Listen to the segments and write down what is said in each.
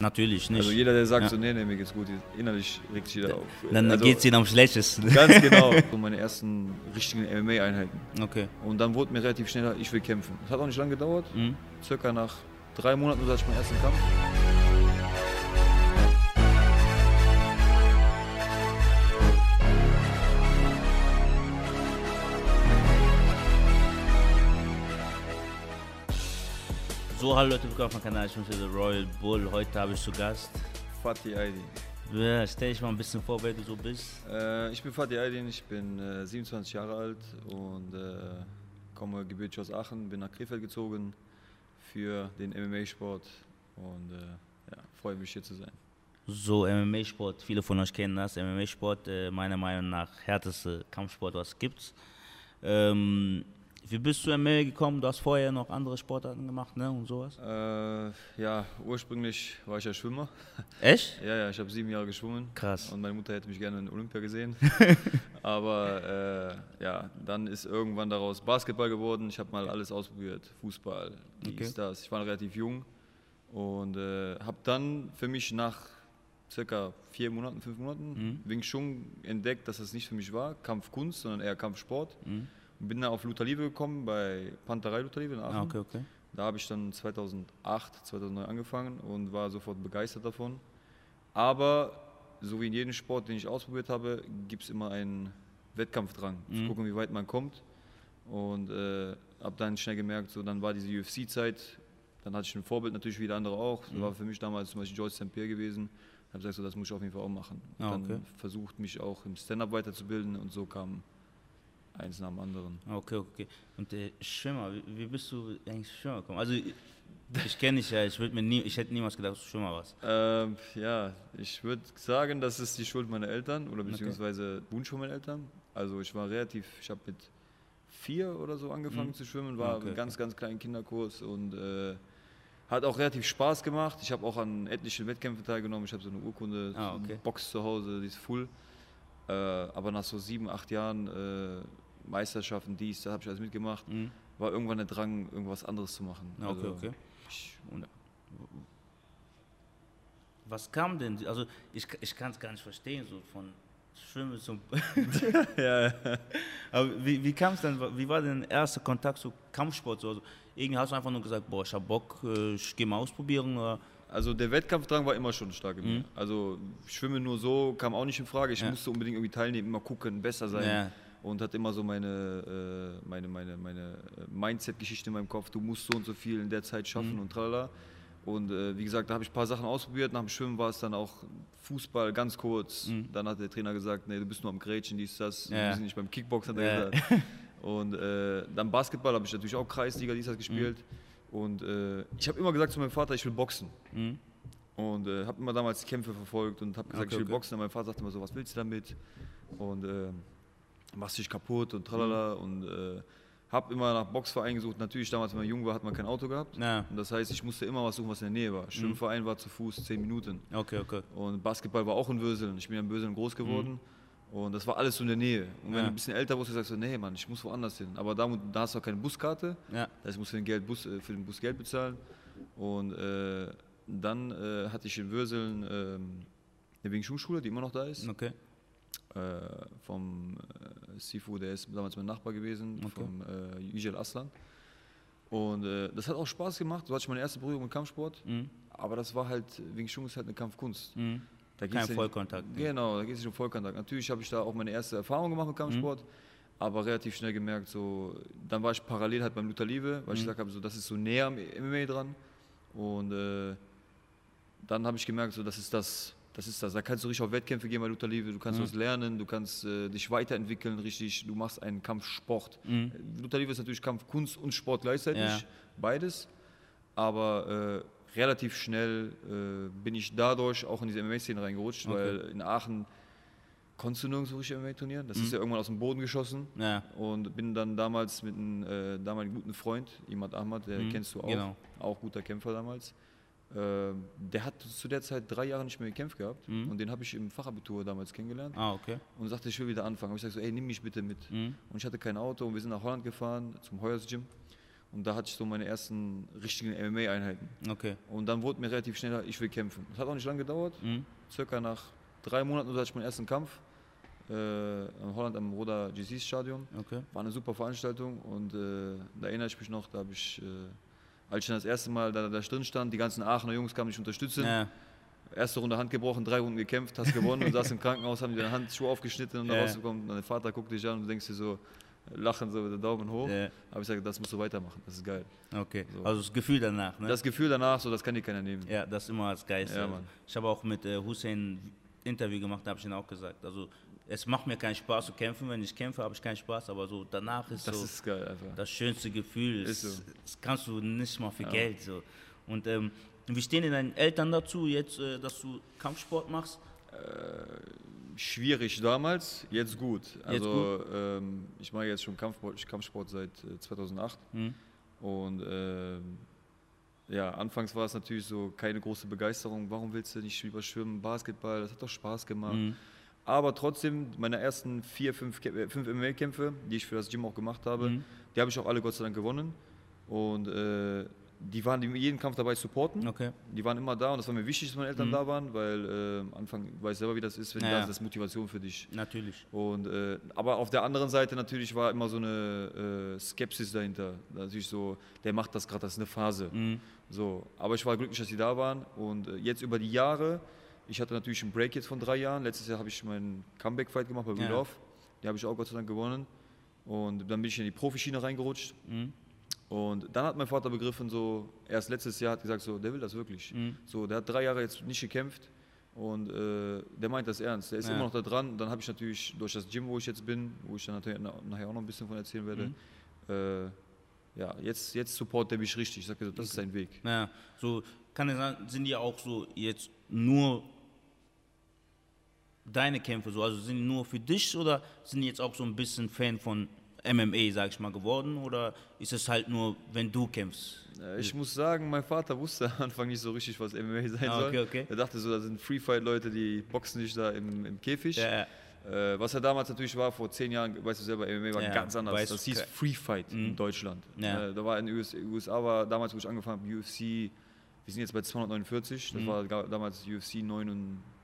Natürlich nicht. Also jeder, der sagt Ja. so, nee, nee, mir geht's gut, innerlich regt sich jeder auf. Dann also, geht es ihnen am schlechtesten. Ganz genau. So meine ersten richtigen MMA-Einheiten. Okay. Und dann wurde mir relativ schnell, ich will kämpfen. Das hat auch nicht lange gedauert. Mhm. Circa nach drei Monaten hatte ich meinen ersten Kampf. So, hallo Leute, willkommen auf meinem Kanal. Ich bin der Royal Bull. Heute habe ich zu Gast. Fatih Aydin. Ja, stell dich mal ein bisschen vor, wer du so bist. Äh, ich bin Fatih Aydin, ich bin äh, 27 Jahre alt und äh, komme gebürtig aus Aachen, bin nach Krefeld gezogen für den MMA-Sport und äh, ja, freue mich hier zu sein. So, MMA-Sport, viele von euch kennen das. MMA-Sport, äh, meiner Meinung nach, härteste Kampfsport, was es gibt. Ähm, wie bist du MMA gekommen? Du hast vorher noch andere Sportarten gemacht, ne? Und sowas. Äh, ja, ursprünglich war ich ja Schwimmer. Echt? Ja, ja, ich habe sieben Jahre geschwommen. Krass. Und meine Mutter hätte mich gerne in Olympia gesehen. Aber äh, ja, dann ist irgendwann daraus Basketball geworden. Ich habe mal alles ausprobiert. Fußball, dies, Okay. das. Ich war relativ jung und äh, habe dann für mich nach circa vier Monaten, fünf Monaten Mhm. Wing Chun entdeckt, dass das nicht für mich war. Kampfkunst, sondern eher Kampfsport. Mhm. Und bin dann auf Luther Liebe gekommen, bei Panterei Luther Liebe in Aachen. Ah, okay, okay. Da habe ich dann 2008, 2009 angefangen und war sofort begeistert davon. Aber so wie in jedem Sport, den ich ausprobiert habe, gibt es immer einen Wettkampfdrang. Zu Mhm. gucken, wie weit man kommt. Und äh, habe dann schnell gemerkt, so dann war diese UFC-Zeit, dann hatte ich ein Vorbild natürlich wie der andere auch. Das Mhm. war für mich damals zum Beispiel George St. Pierre gewesen. Ich habe gesagt, so, das muss ich auf jeden Fall auch machen. Ah, dann okay. versucht, mich auch im Stand-Up weiterzubilden und so kam eins nach dem anderen. Okay, okay. Und äh, Schwimmer, wie, wie bist du eigentlich Schwimmer gekommen? Also, ich, kenne dich ja, ich, mir nie, ich hätte niemals gedacht, dass du Schwimmer warst. Ähm, ja, ich würde sagen, das ist die Schuld meiner Eltern oder beziehungsweise Wunsch von meinen Eltern. Also ich war relativ, ich habe mit vier oder so angefangen Mhm. zu schwimmen, war Okay, im ganz, ganz kleinen Kinderkurs und äh, hat auch relativ Spaß gemacht. Ich habe auch an etlichen Wettkämpfen teilgenommen. Ich habe so eine Urkunde, Ah, so eine okay. Box zu Hause, die ist full. Äh, aber nach so sieben, acht Jahren äh, Meisterschaften, dies, da habe ich alles mitgemacht, Mhm. war irgendwann der Drang, irgendwas anderes zu machen. Okay, Also, okay. Ich, Und was kam denn? Also ich, ich kann es gar nicht verstehen, so von Schwimmen zum. ja, ja. Aber wie, wie kam es denn? Wie war denn der erste Kontakt zu Kampfsport? So, also, irgendwie hast du einfach nur gesagt, boah, ich hab Bock, äh, ich gehe mal ausprobieren. Oder? Also der Wettkampfdrang war immer schon stark in mir. Mhm. Also Schwimmen nur so kam auch nicht in Frage. Ich Ja. musste unbedingt irgendwie teilnehmen, immer gucken, besser sein. Ja. Und hatte immer so meine, äh, meine, meine, meine äh, Mindset-Geschichte in meinem Kopf. Du musst so und so viel in der Zeit schaffen Mhm. und tralala. Und äh, wie gesagt, da habe ich ein paar Sachen ausprobiert. Nach dem Schwimmen war es dann auch Fußball ganz kurz. Mhm. Dann hat der Trainer gesagt, nee, du bist nur am Grätschen, dies, das. Ja. Wir sind nicht beim Kickbox, hat er Ja. gesagt. Und äh, dann Basketball habe ich natürlich auch Kreisliga, dies, das gespielt. Und äh, ich habe immer gesagt zu meinem Vater, ich will boxen. Mhm. Und äh, habe immer damals Kämpfe verfolgt und habe gesagt, Okay, ich will okay. boxen. Und mein Vater sagte immer so, was willst du damit? Und äh, machst dich kaputt und tralala. Mhm. Und äh, habe immer nach Boxvereinen gesucht. Natürlich, damals, wenn man jung war, hat man kein Auto gehabt. Ja. Und das heißt, ich musste immer was suchen, was in der Nähe war. Mhm. Schwimmverein war zu Fuß 10 Minuten. Okay, okay. Und Basketball war auch in Würseln. Ich bin ja in Würseln groß geworden. Und das war alles so in der Nähe. Und wenn Mhm. Ja. du ein bisschen älter warst, sagst du, nee, Mann, ich muss woanders hin. Aber da, da hast du auch keine Buskarte. Ja. Das heißt, ich muss für den, Geld Bus, äh, für den Bus Geld bezahlen. Und äh, dann äh, hatte ich in Würseln ähm, eine Wing Chun Schule, die immer noch da ist. Okay. Äh, vom äh, Sifu, der ist damals mein Nachbar gewesen, Okay. vom äh, Yücel Aslan. Und äh, das hat auch Spaß gemacht. So hatte ich meine erste Berührung mit Kampfsport. Mhm. Aber das war halt, Wing Chun ist halt eine Kampfkunst. Mhm. Da Kein Vollkontakt. ne? Genau, da geht es nicht um Vollkontakt. Natürlich habe ich da auch meine erste Erfahrung gemacht mit Kampfsport, aber relativ schnell gemerkt, so, dann war ich parallel halt beim Luther Liebe, weil ich gesagt habe, so, das ist so näher am MMA dran. Und äh, dann habe ich gemerkt, so, das ist das, das ist das. Da kannst du richtig auf Wettkämpfe gehen bei Luther Liebe, du kannst was lernen, du kannst äh, dich weiterentwickeln, richtig, du machst einen Kampfsport. Mhm. Luther Liebe ist natürlich Kampfkunst und Sport gleichzeitig, Ja. beides. Aber äh, relativ schnell äh, bin ich dadurch auch in diese MMA-Szene reingerutscht, Okay. weil in Aachen konntest du nirgendwo richtig MMA trainieren. Das ist ja irgendwann aus dem Boden geschossen. Ja. Und bin dann damals mit einem äh, damaligen guten Freund, Imad Ahmad, der Mhm, kennst du auch, genau. auch guter Kämpfer damals. Äh, der hat zu der Zeit drei Jahre nicht mehr gekämpft gehabt Mhm. und den habe ich im Fachabitur damals kennengelernt Ah, okay. und sagte, ich will wieder anfangen. Hab ich gesagt so, ey, nimm mich bitte mit. Mhm. Und ich hatte kein Auto und wir sind nach Holland gefahren zum Heuers Gym. Und da hatte ich so meine ersten richtigen MMA-Einheiten. Okay. Und dann wurde mir relativ schnell, ich will kämpfen. Das hat auch nicht lange gedauert. Mhm. Circa nach drei Monaten hatte ich meinen ersten Kampf äh, in Holland am Roda GCs Stadion. Okay. War eine super Veranstaltung und äh, da erinnere ich mich noch, da habe ich, äh, als ich dann das erste Mal da, da drin stand, die ganzen Aachener Jungs kamen mich unterstützen. Ja. Erste Runde Hand gebrochen, drei Runden gekämpft, hast gewonnen und saß im Krankenhaus, haben die deine Handschuhe aufgeschnitten und Ja. yeah. rausgekommen. Und dein Vater guckt dich an und du denkst dir so, lachen so mit den Daumen hoch. Ja. Aber ich sage, das musst du weitermachen, das ist geil. Okay. So. Also das Gefühl danach, ne? Das Gefühl danach, so, das kann dir keiner nehmen. Ja, das ist immer das Geilste. Ja, Mann. ich habe auch mit äh, Hussein ein Interview gemacht, da habe ich ihn auch gesagt. Also es macht mir keinen Spaß zu kämpfen. Wenn ich kämpfe, habe ich keinen Spaß, aber so danach ist Das so ist geil das schönste Gefühl. Ist Das, so. das kannst du nicht mal für Geld. So. Und ähm, wie stehen denn deine Eltern dazu, jetzt, äh, dass du Kampfsport machst? Schwierig damals, jetzt gut. Also Ähm, ich mache jetzt schon Kampfsport, Kampfsport seit äh, 2008 Hm? und ähm, ja, anfangs war es natürlich so keine große Begeisterung. Warum willst du nicht lieber schwimmen, Basketball? Das hat doch Spaß gemacht. Mhm. Aber trotzdem, meine ersten vier, fünf, äh, fünf MMA-Kämpfe, die ich für das Gym auch gemacht habe, Mhm. die habe ich auch alle Gott sei Dank gewonnen. Und äh, die waren in jedem Kampf dabei supporten. Okay. Die waren immer da und das war mir wichtig, dass meine Eltern da waren, weil äh, am Anfang weiß ich selber, wie das ist, wenn Ja, die da ja. sind, das ist Motivation für dich. Natürlich. Und, äh, aber auf der anderen Seite natürlich war immer so eine äh, Skepsis dahinter. Natürlich so, der macht das gerade, das ist eine Phase. Mhm. So, aber ich war glücklich, dass die da waren. Und äh, jetzt über die Jahre, ich hatte natürlich einen Break jetzt von drei Jahren. Letztes Jahr habe ich meinen Comeback-Fight gemacht bei. Real Love. Die habe ich auch Gott sei Dank gewonnen. Und dann bin ich in die Profischiene reingerutscht. Mhm. Und dann hat mein Vater begriffen, so, erst letztes Jahr hat gesagt, so, der will das wirklich. Mhm. So, der hat drei Jahre jetzt nicht gekämpft und äh, der meint das ernst. Der ist Ja. immer noch da dran. Dann habe ich natürlich durch das Gym, wo ich jetzt bin, wo ich dann natürlich na- nachher auch noch ein bisschen von erzählen werde, Mhm. äh, ja, jetzt, jetzt support der mich richtig. Ich sage, so, das ist sein Weg. Ja, so kann es sein, sind die auch so jetzt nur deine Kämpfe so, also sind die nur für dich oder sind die jetzt auch so ein bisschen Fan von MMA, sag ich mal, geworden oder ist es halt nur, wenn du kämpfst? Ich muss sagen, mein Vater wusste am Anfang nicht so richtig, was MMA sein Ah, soll. okay, okay. Er dachte so, da sind Free-Fight-Leute, die boxen sich da im, im Käfig. Ja, ja. Äh, was er damals natürlich war, vor zehn Jahren, weißt du selber, MMA war Ja, ganz anders. weiß- das hieß Free Fight in Deutschland. Äh, da war in den US USA, war damals, wo ich angefangen habe, UFC, wir sind jetzt bei 249, das war ga- damals UFC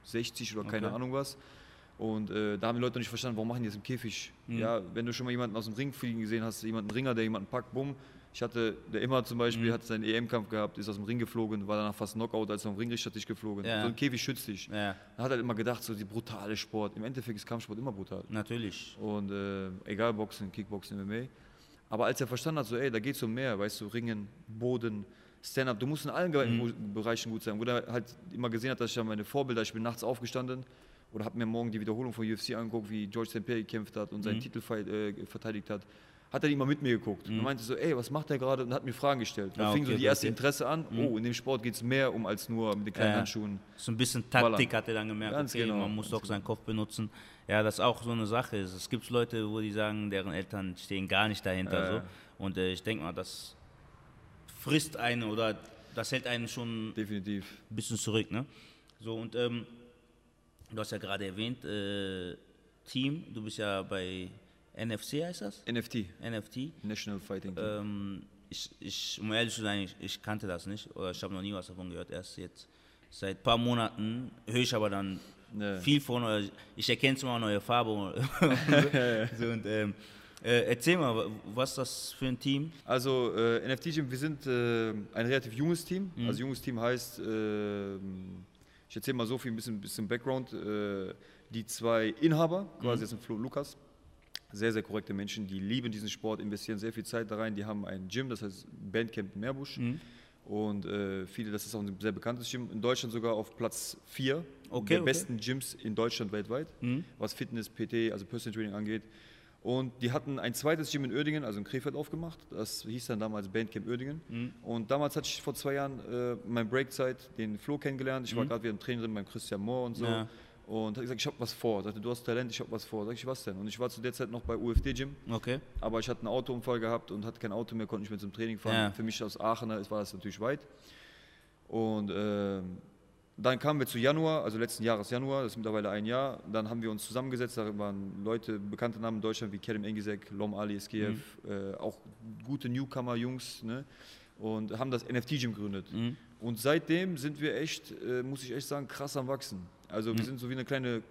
69 oder keine Okay. Ahnung was. Und äh, da haben die Leute noch nicht verstanden, warum machen die das im Käfig? Ja, wenn du schon mal jemanden aus dem Ring fliegen gesehen hast, jemanden Ringer, der jemanden packt, bumm. Ich hatte, der immer zum Beispiel, hat seinen EM-Kampf gehabt, ist aus dem Ring geflogen, war danach fast Knockout, als er am Ringrichter dich geflogen. Ja. So ein Käfig schützt dich. Ja, Er hat halt immer gedacht, so die brutale Sport. Im Endeffekt ist Kampfsport immer brutal. natürlich. Und äh, egal, Boxen, Kickboxen, MMA. Aber als er verstanden hat, so, ey, da geht es um mehr, weißt du, Ringen, Boden, Stand-up, du musst in allen Mhm. Bereichen gut sein. Wo er halt immer gesehen hat, dass ich ja meine Vorbilder, ich bin nachts aufgestanden oder habe mir morgen die Wiederholung von UFC angeguckt, wie George St. Pierre gekämpft hat und Mhm. seinen Titel fight, äh, verteidigt hat. Hat er immer mit mir geguckt und meinte so, ey, was macht der gerade? Und hat mir Fragen gestellt. Da Mhm. Ah, fing so okay, die erste okay. Interesse an. Oh, in dem Sport geht es mehr um als nur mit den kleinen Ja. Handschuhen. So ein bisschen Taktik Ballern. hat er dann gemerkt, Ganz okay, genau, man muss ganz doch seinen Kopf benutzen. Ja, das ist auch so eine Sache. Es gibt Leute, wo die sagen, deren Eltern stehen gar nicht dahinter. Ja, so. ja. Und äh, ich denke mal, das frisst einen oder das hält einen schon Definitiv. ein bisschen zurück. Ne? So, und ähm, du hast ja gerade erwähnt, äh, Team, du bist ja bei NFC, heißt das? NFT, NFT. National Fighting Team. Ähm, ich, ich, um ehrlich zu sein, ich, ich kannte das nicht oder ich habe noch nie was davon gehört. Erst jetzt seit ein paar Monaten höre ich aber dann Ja. viel von, oder ich erkenne zwar neue Farbe. so, und, ähm, äh, erzähl mal, was ist das für ein Team? Also äh, NFT Gym, wir sind äh, ein relativ junges Team. Also junges Team heißt, äh, ich erzähle mal so viel, ein bisschen, bisschen Background. Äh, die zwei Inhaber, quasi das sind Flo und Lukas, sehr, sehr korrekte Menschen, die lieben diesen Sport, investieren sehr viel Zeit da rein. Die haben ein Gym, das heißt Bandcamp Meerbusch. Und äh, viele, das ist auch ein sehr bekanntes Gym, in Deutschland sogar auf Platz 4 Okay, der okay. besten Gyms in Deutschland weltweit, was Fitness, PT, also Personal Training angeht. Und die hatten ein zweites Gym in Uerdingen, also in Krefeld aufgemacht. Das hieß dann damals Bandcamp Uerdingen. Und damals hatte ich vor zwei Jahren äh, meine Breakzeit den Flo kennengelernt. Ich war gerade wieder im Training drin beim Christian Mohr und so. Ja. Und hat gesagt, ich habe was vor. Sagte, du hast Talent, ich habe was vor. Sag ich, was denn? Und ich war zu der Zeit noch bei UFD Gym, Okay. aber ich hatte einen Autounfall gehabt und hatte kein Auto mehr, konnte nicht mehr zum Training fahren. Ja. Für mich aus Aachener war das natürlich weit. Und ähm, dann kamen wir zu Januar, also letzten Jahres Januar, das ist mittlerweile ein Jahr. Dann haben wir uns zusammengesetzt, da waren Leute, bekannte Namen in Deutschland wie Kerem Engisek, Lom Ali Eskeev, mhm. äh, auch gute Newcomer-Jungs, ne? und haben das NFT-Gym gegründet. Mhm. Und seitdem sind wir echt, äh, muss ich echt sagen, krass am Wachsen. Also mhm. wir sind so wie eine kleine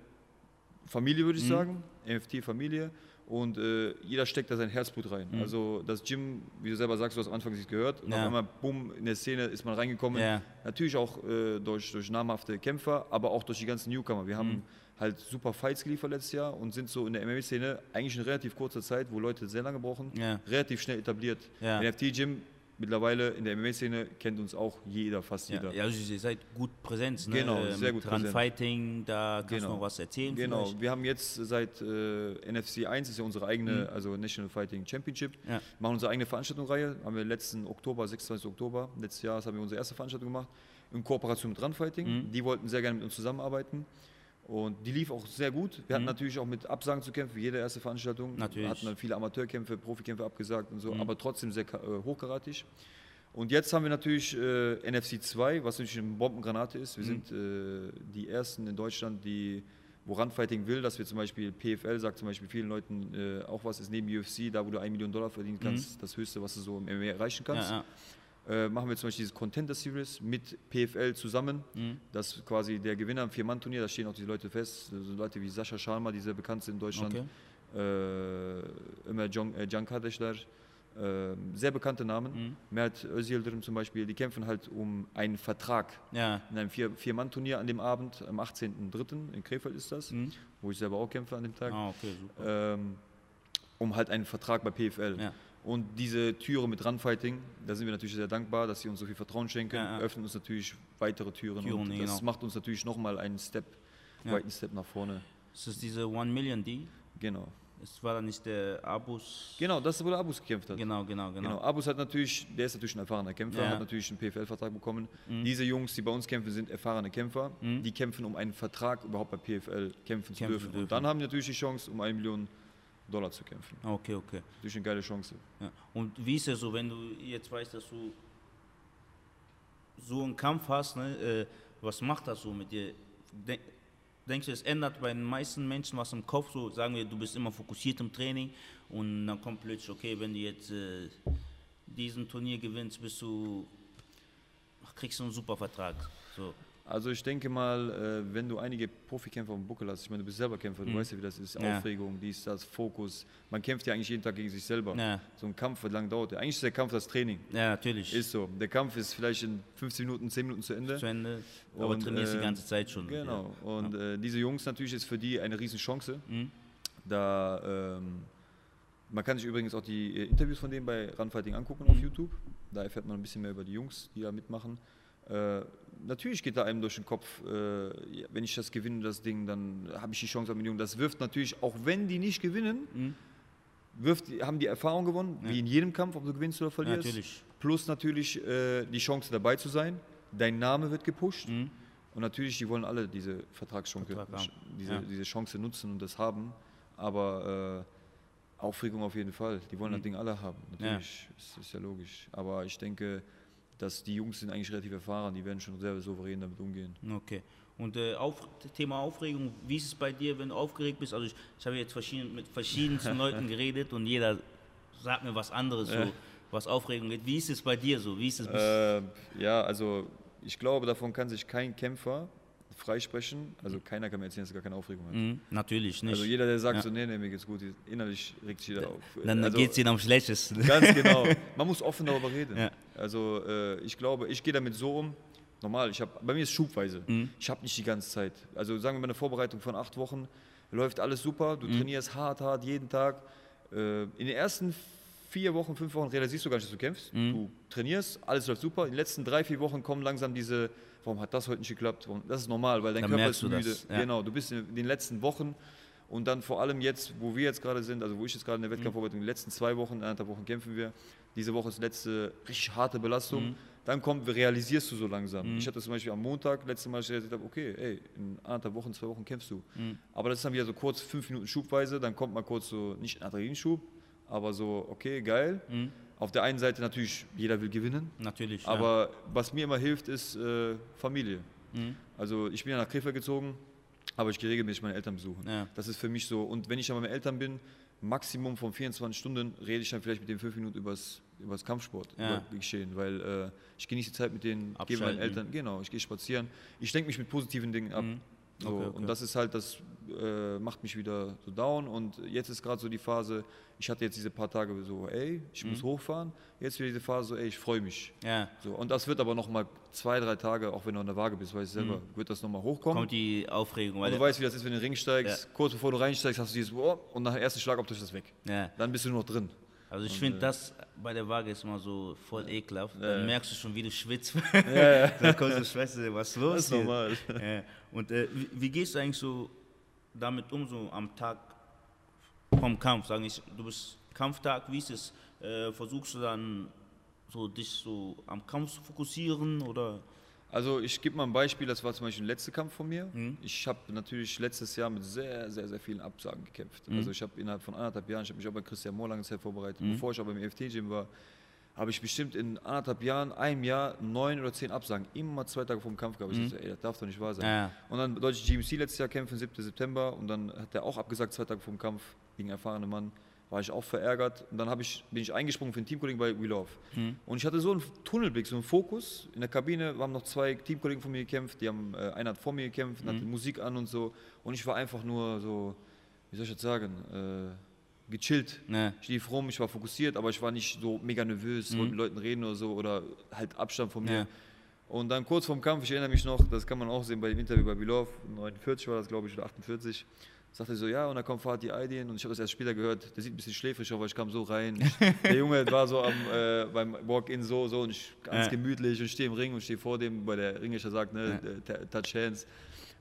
Familie, würde ich mhm. sagen, NFT-Familie und äh, jeder steckt da sein Herzblut rein. Mhm. Also das Gym, wie du selber sagst, du hast am Anfang nicht gehört und ja. auf einmal, bumm, in der Szene ist man reingekommen. Ja. Natürlich auch äh, durch, durch namhafte Kämpfer, aber auch durch die ganzen Newcomer. Wir haben mhm. halt super Fights geliefert letztes Jahr und sind so in der MMA-Szene eigentlich in relativ kurzer Zeit, wo Leute sehr lange brauchen, ja. relativ schnell etabliert. Ja. NFT-Gym mittlerweile in der MMA-Szene kennt uns auch jeder, fast ja, jeder. Ja, also ihr seid gut präsent. Ne? Genau, sehr Mit gut präsent. Fighting, da kannst genau. du noch was erzählen. Genau, vielleicht? wir haben jetzt seit äh, NFC 1, ist ja unsere eigene, mhm. also National Fighting Championship, ja. machen unsere eigene Veranstaltungsreihe. Haben wir letzten Oktober, 26. Oktober, letztes Jahr haben wir unsere erste Veranstaltung gemacht, in Kooperation mit Runfighting. Mhm. Die wollten sehr gerne mit uns zusammenarbeiten. Und die lief auch sehr gut. Wir hatten mhm. natürlich auch mit Absagen zu kämpfen, wie jede erste Veranstaltung. Natürlich. Wir hatten dann viele Amateurkämpfe, Profikämpfe abgesagt und so, mhm. aber trotzdem sehr äh, hochkaratig. Und jetzt haben wir natürlich äh, NFC 2, was natürlich eine Bombengranate ist. Wir mhm. sind äh, die Ersten in Deutschland, die, wo Randfighting will, dass wir zum Beispiel, PFL sagt zum Beispiel vielen Leuten äh, auch was ist neben UFC, da wo du 1 Million Dollar verdienen mhm. kannst, mhm. das Höchste, was du so im MMA erreichen kannst. Ja, ja. Äh, machen wir zum Beispiel dieses Contender Series mit PFL zusammen. Mhm. Das ist quasi der Gewinner im Vier-Mann-Turnier, da stehen auch diese Leute fest. So Leute wie Sascha Schalmer, die sehr bekannt sind in Deutschland. Okay. Äh, immer John, äh, Jan Kadeshler, äh, sehr bekannte Namen. Mhm. Mert Özildirim zum Beispiel, die kämpfen halt um einen Vertrag ja. in einem Vier-Mann-Turnier an dem Abend, am 18.03. in Krefeld ist das, mhm. wo ich selber auch kämpfe an dem Tag. Ah, okay, ähm, um halt einen Vertrag bei PFL. Ja. Und diese Türe mit Runfighting, da sind wir natürlich sehr dankbar, dass sie uns so viel Vertrauen schenken, ja, öffnen uns natürlich weitere Türen. Türen und das genau. macht uns natürlich nochmal einen Step, weiten Step nach vorne. Ist das diese One Million D? Genau. Es war dann nicht der Abus. Genau, das ist, wo der Abus gekämpft hat. Genau, genau, genau. genau. Abus hat natürlich, der ist natürlich ein erfahrener Kämpfer, ja. hat natürlich einen PFL-Vertrag bekommen. Mhm. Diese Jungs, die bei uns kämpfen, sind erfahrene Kämpfer. Mhm. Die kämpfen, um einen Vertrag überhaupt bei PFL kämpfen, kämpfen zu dürfen. dürfen. Und dann haben die natürlich die Chance, um eine Million Dollar zu kämpfen. Okay, okay. Durch eine geile Chance. Ja. Und wie ist es so, wenn du jetzt weißt, dass du so einen Kampf hast, ne, äh, was macht das so mit dir? denkst du, es ändert bei den meisten Menschen was im Kopf? So sagen wir, du bist immer fokussiert im Training und dann kommt plötzlich, okay, wenn du jetzt äh, diesen Turnier gewinnst, bist du, kriegst du einen super Vertrag. So. Also ich denke mal, äh, wenn du einige Profikämpfer am Buckel hast, ich meine, du bist selber Kämpfer, du mhm. weißt ja, wie das ist, ja. Aufregung, dies, das, Fokus. Man kämpft ja eigentlich jeden Tag gegen sich selber. Ja. So ein Kampf, wie lange dauert? Eigentlich ist der Kampf das Training. Ja, natürlich. Ist so. Der Kampf ist vielleicht in 15 Minuten, 10 Minuten zu Ende. Zu Ende, aber und, trainierst äh, die ganze Zeit schon. Genau. Ja. Und äh, diese Jungs natürlich ist für die eine Riesenchance. Mhm. Da, ähm, man kann sich übrigens auch die äh, Interviews von denen bei Runfighting angucken mhm. auf YouTube. Da erfährt man ein bisschen mehr über die Jungs, die da mitmachen. Äh, natürlich geht da einem durch den Kopf, äh, wenn ich das gewinne, das Ding, dann habe ich die Chance auf Millionen. Das wirft natürlich, auch wenn die nicht gewinnen, mhm. wirft, haben die Erfahrung gewonnen, ja. wie in jedem Kampf, ob du gewinnst oder verlierst. Natürlich. Plus natürlich äh, die Chance dabei zu sein. Dein Name wird gepusht. Mhm. Und natürlich, die wollen alle diese Vertragschance, Vertrag diese, ja. diese Chance nutzen und das haben. Aber äh, Aufregung auf jeden Fall. Die wollen mhm. das Ding alle haben. Natürlich, ja. ist, ist ja logisch. Aber ich denke, dass die Jungs sind eigentlich relativ erfahren, die werden schon sehr souverän damit umgehen. Okay. Und äh, auf, Thema Aufregung, wie ist es bei dir, wenn du aufgeregt bist? Also ich, ich habe jetzt verschieden, mit verschiedensten Leuten geredet und jeder sagt mir was anderes, so, was Aufregung geht. Wie ist es bei dir so? Wie ist es äh, ja, also ich glaube, davon kann sich kein Kämpfer freisprechen. Also keiner kann mir erzählen, dass er gar keine Aufregung hat. Mhm, natürlich nicht. Also jeder, der sagt ja. so, nee, nee, mir geht's gut, innerlich regt sich jeder auf. Dann also, geht es ihnen am schlechtesten. Ganz genau. Man muss offen darüber reden. Ja. Also äh, ich glaube, ich gehe damit so um, normal, ich hab, bei mir ist schubweise. Mhm. Ich habe nicht die ganze Zeit. Also sagen wir mal eine Vorbereitung von acht Wochen, läuft alles super, du mhm. trainierst hart, hart, jeden Tag. Äh, in den ersten vier Wochen, fünf Wochen realisierst du gar nicht, dass du kämpfst. Mhm. Du trainierst, alles läuft super. In den letzten drei, vier Wochen kommen langsam diese warum hat das heute nicht geklappt? Das ist normal, weil dein dann Körper ist müde. Ja. Genau, du bist in den letzten Wochen und dann vor allem jetzt, wo wir jetzt gerade sind, also wo ich jetzt gerade in der mhm. Wettkampfvorbereitung, die letzten zwei Wochen, eineinhalb Wochen kämpfen wir. Diese Woche ist letzte richtig harte Belastung. Mhm. Dann kommt, realisierst du so langsam. Mhm. Ich hatte zum Beispiel am Montag, letztes Mal, realisiert habe, okay, ey, in anderthalb Wochen, zwei Wochen kämpfst du. Mhm. Aber das ist dann wieder so kurz, fünf Minuten Schubweise, dann kommt mal kurz so, nicht ein Adrenalinschub, aber so, okay, geil. Mhm. Auf der einen Seite natürlich, jeder will gewinnen. Natürlich. Aber ja. was mir immer hilft, ist äh, Familie. Also ich bin ja nach Krefeld gezogen, aber ich gehe regelmäßig meine Eltern besuchen. Ja. Das ist für mich so. Und wenn ich bei meinen Eltern bin, Maximum von 24 Stunden rede ich dann vielleicht mit denen fünf Minuten über das Kampfsport, Ja. über Geschehen, weil äh, ich genieße die Zeit mit denen, gebe meinen. Eltern, genau, ich gehe spazieren. Ich denke mich mit positiven Dingen ab. So, Okay, okay. Und das ist halt, das äh, macht mich wieder so down. Und jetzt ist gerade so die Phase, ich hatte jetzt diese paar Tage so, ey, ich Mhm. muss hochfahren. Jetzt wieder diese Phase so, ey, ich freue mich. Ja. So, und das wird aber noch mal zwei, drei Tage, auch wenn du an der Waage bist, weißt du selber, wird das noch mal hochkommen. Mhm. Kommt die Aufregung. und Weil du weißt, wie das ist, wenn du in den Ring steigst. Kurz bevor du reinsteigst, hast du dieses, oh, und nach dem ersten Schlag ist das weg. ja. Dann bist du nur noch drin. Also ich finde das bei der Waage ist immer so voll ekelhaft. Ja. Dann merkst du schon, wie du schwitzt. Ja. Dann kommst du, Schwester, was ist los Das ist normal. Ja. Und äh, wie, wie gehst du eigentlich so damit um, so am Tag vom Kampf? Sagen ich, du bist Kampftag, wie ist es? Äh, versuchst du dann so dich so am Kampf zu fokussieren oder? Also ich gebe mal ein Beispiel, das war zum Beispiel der letzte Kampf von mir. Mhm. Ich habe natürlich letztes Jahr mit sehr, sehr, sehr vielen Absagen gekämpft. Mhm. Also ich habe innerhalb von anderthalb Jahren, ich habe mich auch bei Christian Mohr lange Zeit vorbereitet, bevor ich auch beim EFT-Gym war, habe ich bestimmt in anderthalb Jahren, einem Jahr, neun oder zehn Absagen, immer zwei Tage vor dem Kampf gehabt. Ich so, ey, das darf doch nicht wahr sein. Mhm. Ja. Und dann deutsche GMC letztes Jahr kämpfen, 7. September, und dann hat er auch abgesagt, zwei Tage vor dem Kampf, gegen einen erfahrenen Mann. War ich auch verärgert. Und dann ich, bin ich eingesprungen für einen Teamkollegen bei We Love. Und ich hatte so einen Tunnelblick, so einen Fokus. In der Kabine haben noch zwei Teamkollegen von mir gekämpft, die haben, äh, einer hat vor mir gekämpft, und hatte Musik an und so. Und ich war einfach nur so, wie soll ich das sagen, äh, gechillt. Ja. Ich lief rum, ich war fokussiert, aber ich war nicht so mega nervös, wollte mit Leuten reden oder so oder halt Abstand von mir. Ja. Und dann kurz vorm Kampf, ich erinnere mich noch, das kann man auch sehen bei dem Interview bei Bilov, 49 war das glaube ich oder 48, sagte er so, ja, und dann kommt Fatih Aydin und ich habe das erst später gehört, der sieht ein bisschen schläfrig aus, weil ich kam so rein. Ich, der Junge war so am, äh, beim Walk-In so, so und ich ganz Ja. gemütlich und stehe im Ring und stehe vor dem, weil der Ringischer sagt, ne, Ja. Touch Hands.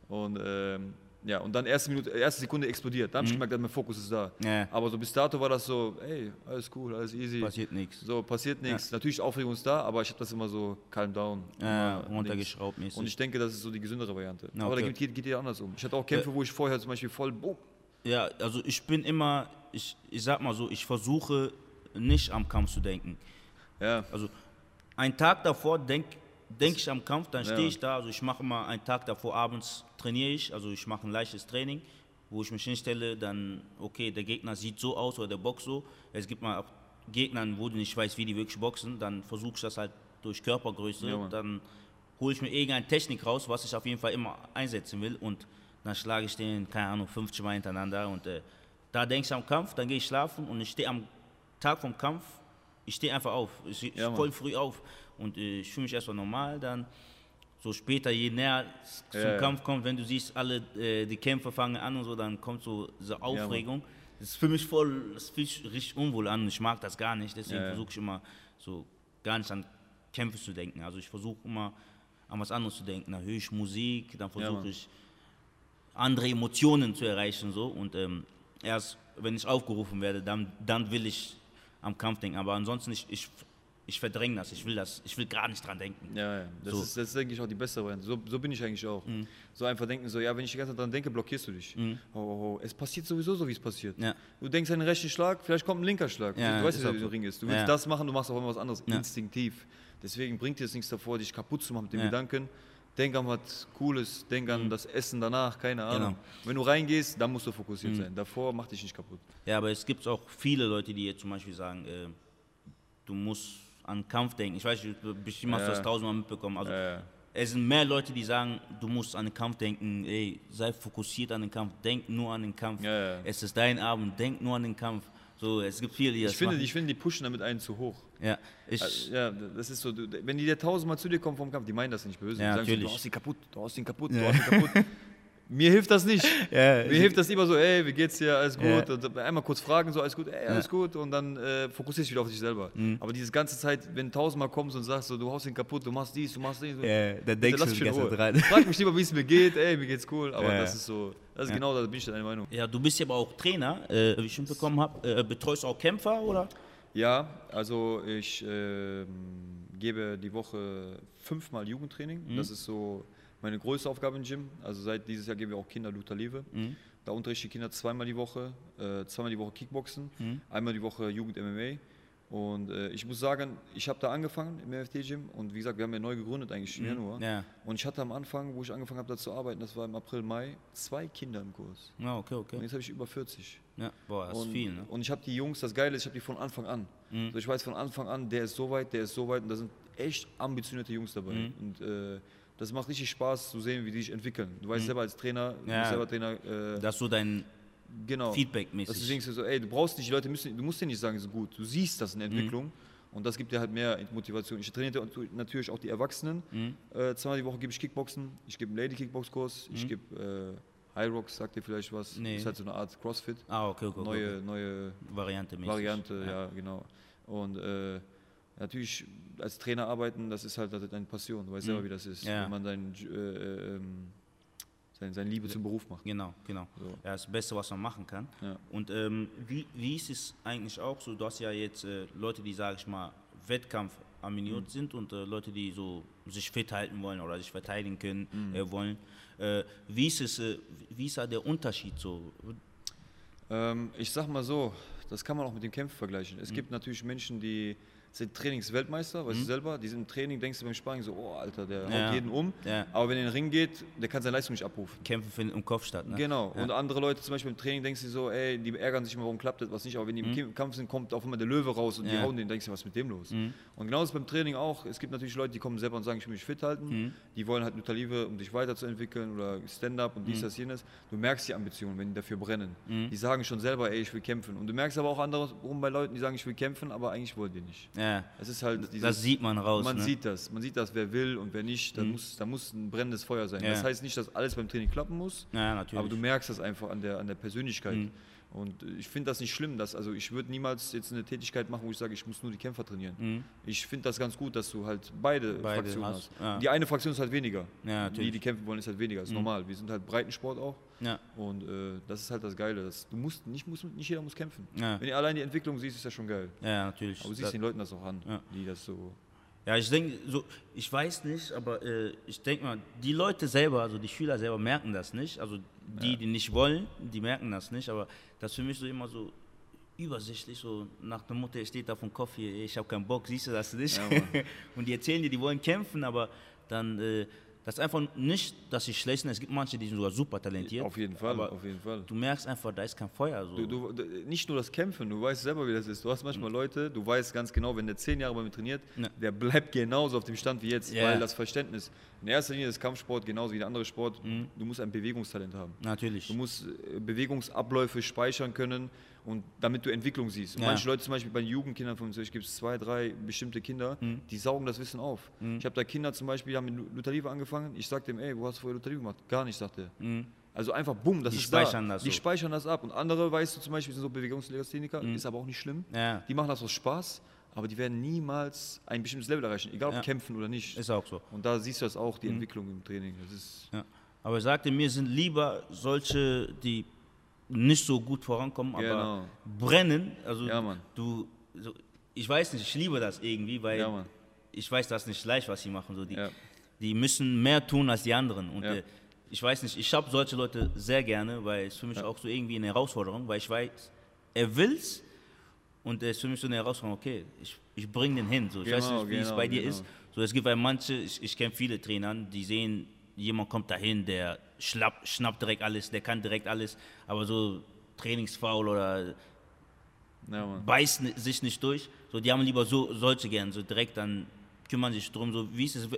Und ähm, ja, und dann erste Minute, erste Sekunde explodiert. Da habe ich gemerkt, mein Fokus ist da. Mhm. Ja. Aber so bis dato war das so, ey, alles cool, alles easy. Passiert nichts. So, passiert nichts. Natürlich Aufregung ist da, aber ich habe das immer so calm down. Ja, runtergeschraubt mäßig. Und ich denke, das ist so die gesündere Variante. Ja, Aber da okay. geht, geht jeder anders um. Ich hatte auch Kämpfe, wo ich vorher zum Beispiel voll, boom, Ja, also ich bin immer, ich, ich sag mal so, ich versuche nicht am Kampf zu denken. ja, Also einen Tag davor denke denk ich am Kampf, dann Ja. stehe ich da. Also ich mache immer einen Tag davor abends trainiere ich. Also ich mache ein leichtes Training, wo ich mich hinstelle, dann, okay, der Gegner sieht so aus oder der boxt so. Es gibt mal auch Gegner, wo du nicht weißt, wie die wirklich boxen, dann versuche ich das halt durch Körpergröße. Ja, dann hole ich mir irgendeine Technik raus, was ich auf jeden Fall immer einsetzen will. Und dann schlage ich den, keine Ahnung, 50 Mal hintereinander. Und äh, da denke ich am Kampf, dann gehe ich schlafen und ich stehe am Tag vom Kampf, ich stehe einfach auf. Ich stehe Ja, voll früh auf. Und äh, ich fühle mich erstmal normal, dann so später, je näher es zum Ja, ja. Kampf kommt, wenn du siehst, alle äh, die Kämpfe fangen an und so, dann kommt so diese Aufregung. das ist für mich voll, das fühlt sich richtig unwohl an. Ich mag das gar nicht, deswegen Ja, ja. versuche ich immer so gar nicht an Kämpfe zu denken. Also ich versuche immer an was anderes zu denken. Dann höre ich Musik, dann versuche ich andere Emotionen zu erreichen so und ähm, erst wenn ich aufgerufen werde, dann, dann will ich am Kampf denken. Aber ansonsten ich, ich, ich verdränge das. Ich will das, ich will gar nicht dran denken. ja, ja. Das, So. ist, das ist, denke ich, auch die beste Variante. So, so bin ich eigentlich auch. Mhm. So einfach denken, so, ja, wenn ich die ganze Zeit dran denke, blockierst du dich. Oh, oh, oh. Es passiert sowieso so, wie es passiert. Ja. Du denkst an den rechten Schlag, vielleicht kommt ein linker Schlag. Ja, du weißt ja, wie so. der Ring ist. Du willst das machen, du machst auch immer was anderes, instinktiv. Deswegen bringt dir es nichts davor, dich kaputt zu machen mit dem. Gedanken. Denk an was Cooles, denk an das Essen danach, keine Ahnung. Genau. Wenn du reingehst, dann musst du fokussiert sein. Davor mach dich nicht kaputt. Ja, aber es gibt auch viele Leute, die jetzt zum Beispiel sagen, äh, du musst an Kampf denken. Ich weiß, bestimmt hast du das tausendmal mitbekommen. Also es sind mehr Leute, die sagen, du musst an den Kampf denken. Ey, sei fokussiert an den Kampf, denk nur an den Kampf. Ja, ja. Es ist dein Abend, denk nur an den Kampf. So, es gibt viele, die das Ich finde, machen. ich finde, die pushen damit einen zu hoch. ja, ich, Also, Ja, das ist so, du, wenn die dir tausendmal zu dir kommen vom Kampf, die meinen das nicht böse. Ja, die sagen so, natürlich. du hast ihn kaputt, du hast ihn kaputt, du hast ihn kaputt. Mir hilft das nicht. Ja, Mir hilft das immer so, ey, wie geht's dir, alles gut? Ja. Und einmal kurz fragen, so, alles gut, ey, alles gut. Und dann äh, fokussierst du wieder auf dich selber. Mhm. Aber diese ganze Zeit, wenn du tausendmal kommst und sagst so, du haust ihn kaputt, du machst dies, du machst dies. So, Ja, dann denkst lass du die ganze. Zeit rein. Frag mich lieber, wie es mir geht, ey, mir geht's cool. Aber Ja, das ja. ist so, das ist genau, da bin ich deiner Meinung. ja, du bist ja aber auch Trainer, äh, wie ich schon bekommen habe. Äh, betreust du auch Kämpfer, oder? Ja, also ich ähm, gebe die Woche fünfmal Jugendtraining. Mhm. Das ist so meine größte Aufgabe im Gym. Also seit dieses Jahr geben wir auch Kinder Luther Liebe. Mhm. Da unterrichte ich die Kinder zweimal die Woche, äh, zweimal die Woche Kickboxen, Mhm. einmal die Woche Jugend MMA Und äh, ich muss sagen, ich habe da angefangen im MFT-Gym und wie gesagt, wir haben ja neu gegründet eigentlich im Januar. Mhm. Ja. Und ich hatte am Anfang, wo ich angefangen habe, da zu arbeiten, das war im April, Mai, zwei Kinder im Kurs. Ja, okay, okay. Und jetzt habe ich über 40. Ja, boah, das ist und, viel, ne? Und ich habe die Jungs, das Geile ist, ich habe die von Anfang an. Mhm. Also ich weiß von Anfang an, der ist so weit, der ist so weit und da sind echt ambitionierte Jungs dabei. Mhm. Und äh, das macht richtig Spaß zu sehen, wie die sich entwickeln. Du weißt selber als Trainer, du Mhm. Ja. bist selber Trainer, äh, Das ist so dein genau. Feedback-mäßig. Dass du denkst so, ey, du brauchst nicht, die Leute müssen, du musst dir nicht sagen, so gut. Du siehst das in Mhm. der Entwicklung und das gibt dir halt mehr Motivation. Ich trainiere natürlich auch die Erwachsenen. Mhm. Äh, zweimal die Woche gebe ich Kickboxen. Ich gebe einen Lady Kickbox Kurs. Ich gebe äh, High Rocks, sagt dir vielleicht was. Mhm. Nee. Das ist halt so eine Art Crossfit. ah, okay, okay. neue, okay. neue Variante mäßig. Variante, ja, genau. Und äh, natürlich als Trainer arbeiten, das ist halt deine Passion. Du weißt selber, wie das ist, Mhm. Ja. wenn man dein, äh, äh, ähm, sein, seine Liebe zum Beruf macht. Genau, genau. So. Ja, das Beste, was man machen kann. Ja. Und ähm, wie, wie ist es eigentlich auch so? Du hast ja jetzt äh, Leute, die, sage ich mal, Wettkampf aminiert Mhm. sind und äh, Leute, die so sich fit halten wollen oder sich verteidigen können Mhm. äh, wollen. Äh, wie ist es, äh, wie ist da der Unterschied so? Ähm, ich sag mal so, das kann man auch mit dem Kämpfen vergleichen. Mhm. Es gibt natürlich Menschen, die sind Trainingsweltmeister, weißt du selber, die sind im Training, denkst du beim Sparring so, oh Alter, der Ja. haut jeden um. Ja. Aber wenn er in den Ring geht, der kann seine Leistung nicht abrufen. Kämpfen finden im Kopf statt, ne? Genau. Und andere Leute zum Beispiel im Training denkst du so, ey, die ärgern sich immer, warum klappt das was nicht. Aber wenn die Mhm. im Kampf sind, kommt auf einmal der Löwe raus und die Ja. hauen den, denkst du, was ist mit dem los? Mhm. Und genauso beim Training auch. Es gibt natürlich Leute, die kommen selber und sagen, ich will mich fit halten. Mhm. Die wollen halt Nuttalive, um sich weiterzuentwickeln oder Stand-up und dies, Mhm. das, jenes. Du merkst die Ambitionen, wenn die dafür brennen. Die sagen schon selber, ey, ich will kämpfen. Und du merkst aber auch andere rum bei Leuten, die sagen, ich will kämpfen, aber eigentlich wollen die nicht. Ja, Es ist halt dieses, das sieht man raus. man ne? sieht das, man sieht das, wer will und wer nicht. Da, muss, da muss ein brennendes Feuer sein. Ja. Das heißt nicht, dass alles beim Training klappen muss, Ja, natürlich. aber du merkst das einfach an der, an der Persönlichkeit. Mhm. Und ich finde das nicht schlimm, dass, also ich würde niemals jetzt eine Tätigkeit machen, wo ich sage, ich muss nur die Kämpfer trainieren. Mhm. Ich finde das ganz gut, dass du halt beide, Beide Fraktionen hast, hast. ja. Die eine Fraktion ist halt weniger. Ja, die. Mhm. die kämpfen wollen, ist halt weniger. ist normal. Wir sind halt Breitensport auch. Ja. Und äh, das ist halt das Geile. Das, du musst, nicht, muss, nicht jeder muss kämpfen. Ja. Wenn du allein die Entwicklung siehst, ist das schon geil. ja, natürlich. Aber du siehst Das- den Leuten das auch an, Ja. die das so. Ja, ich denke, so, ich weiß nicht, aber äh, ich denke mal, die Leute selber, also die Schüler selber merken das nicht. Also die, die nicht wollen, die merken das nicht. Aber das ist für mich so immer so übersichtlich, so nach der Mutter steht da vom Kopf hier, ich habe keinen Bock, siehst du das nicht? Ja. Und die erzählen dir, die wollen kämpfen, aber dann, äh, das ist einfach nicht, dass sie schlecht sind. Es gibt manche, die sind sogar super talentiert. Auf jeden Fall, auf jeden Fall. du merkst einfach, da ist kein Feuer. So. Du, du, nicht nur das Kämpfen, du weißt selber, wie das ist. Du hast manchmal Leute, du weißt ganz genau, wenn der zehn Jahre bei mir trainiert, Ja. der bleibt genauso auf dem Stand wie jetzt, Ja. weil das Verständnis, in erster Linie ist Kampfsport genauso wie der andere Sport, Mhm. du musst ein Bewegungstalent haben. Natürlich. Du musst äh, Bewegungsabläufe speichern können und damit du Entwicklung siehst. Ja. manche Leute zum Beispiel bei den Jugendkindern von uns, gibt es zwei, drei bestimmte Kinder, Mhm. die saugen das Wissen auf. Ich habe da Kinder zum Beispiel, die haben mit Luther Liebe angefangen. Ich sagte ihm, ey, wo hast du vorher Luther Liebe gemacht? Gar nicht, sagt er. Also einfach bumm, das Mhm. Die ist speichern da. das die so. speichern das ab. Und andere, weißt du, zum Beispiel sind so Bewegungslegastheniker, ist aber auch nicht schlimm. Mhm. Ja. Die machen das aus Spaß, aber die werden niemals ein bestimmtes Level erreichen, egal ob Ja. kämpfen oder nicht. Ist auch so. Und da siehst du das auch, Mhm. die Entwicklung im Training. Das ist Ja. Aber er sagte, mir sind lieber solche, die nicht so gut vorankommen, aber Genau. brennen. Also Ja, du, so, ich weiß nicht, ich liebe das irgendwie, weil Ja, ich weiß, das ist nicht leicht, was sie machen. So, die, Ja. die müssen mehr tun als die anderen. Und äh, ich weiß nicht, ich habe solche Leute sehr gerne, weil es für mich auch so irgendwie eine Herausforderung, weil ich weiß, er will's und es ist für mich so eine Herausforderung, okay, ich, ich bringe den hin. So. Ich weiß Genau, nicht, wie es genau, bei dir genau. ist. So, es gibt bei manche, ich, ich kenne viele Trainer, die sehen, jemand kommt dahin, der schlapp, schnappt direkt alles, der kann direkt alles, aber so Trainingsfaul oder ja, beißt sich nicht durch. So, die haben lieber so solche gern, so direkt dann kümmern sich drum. So, wie ist es,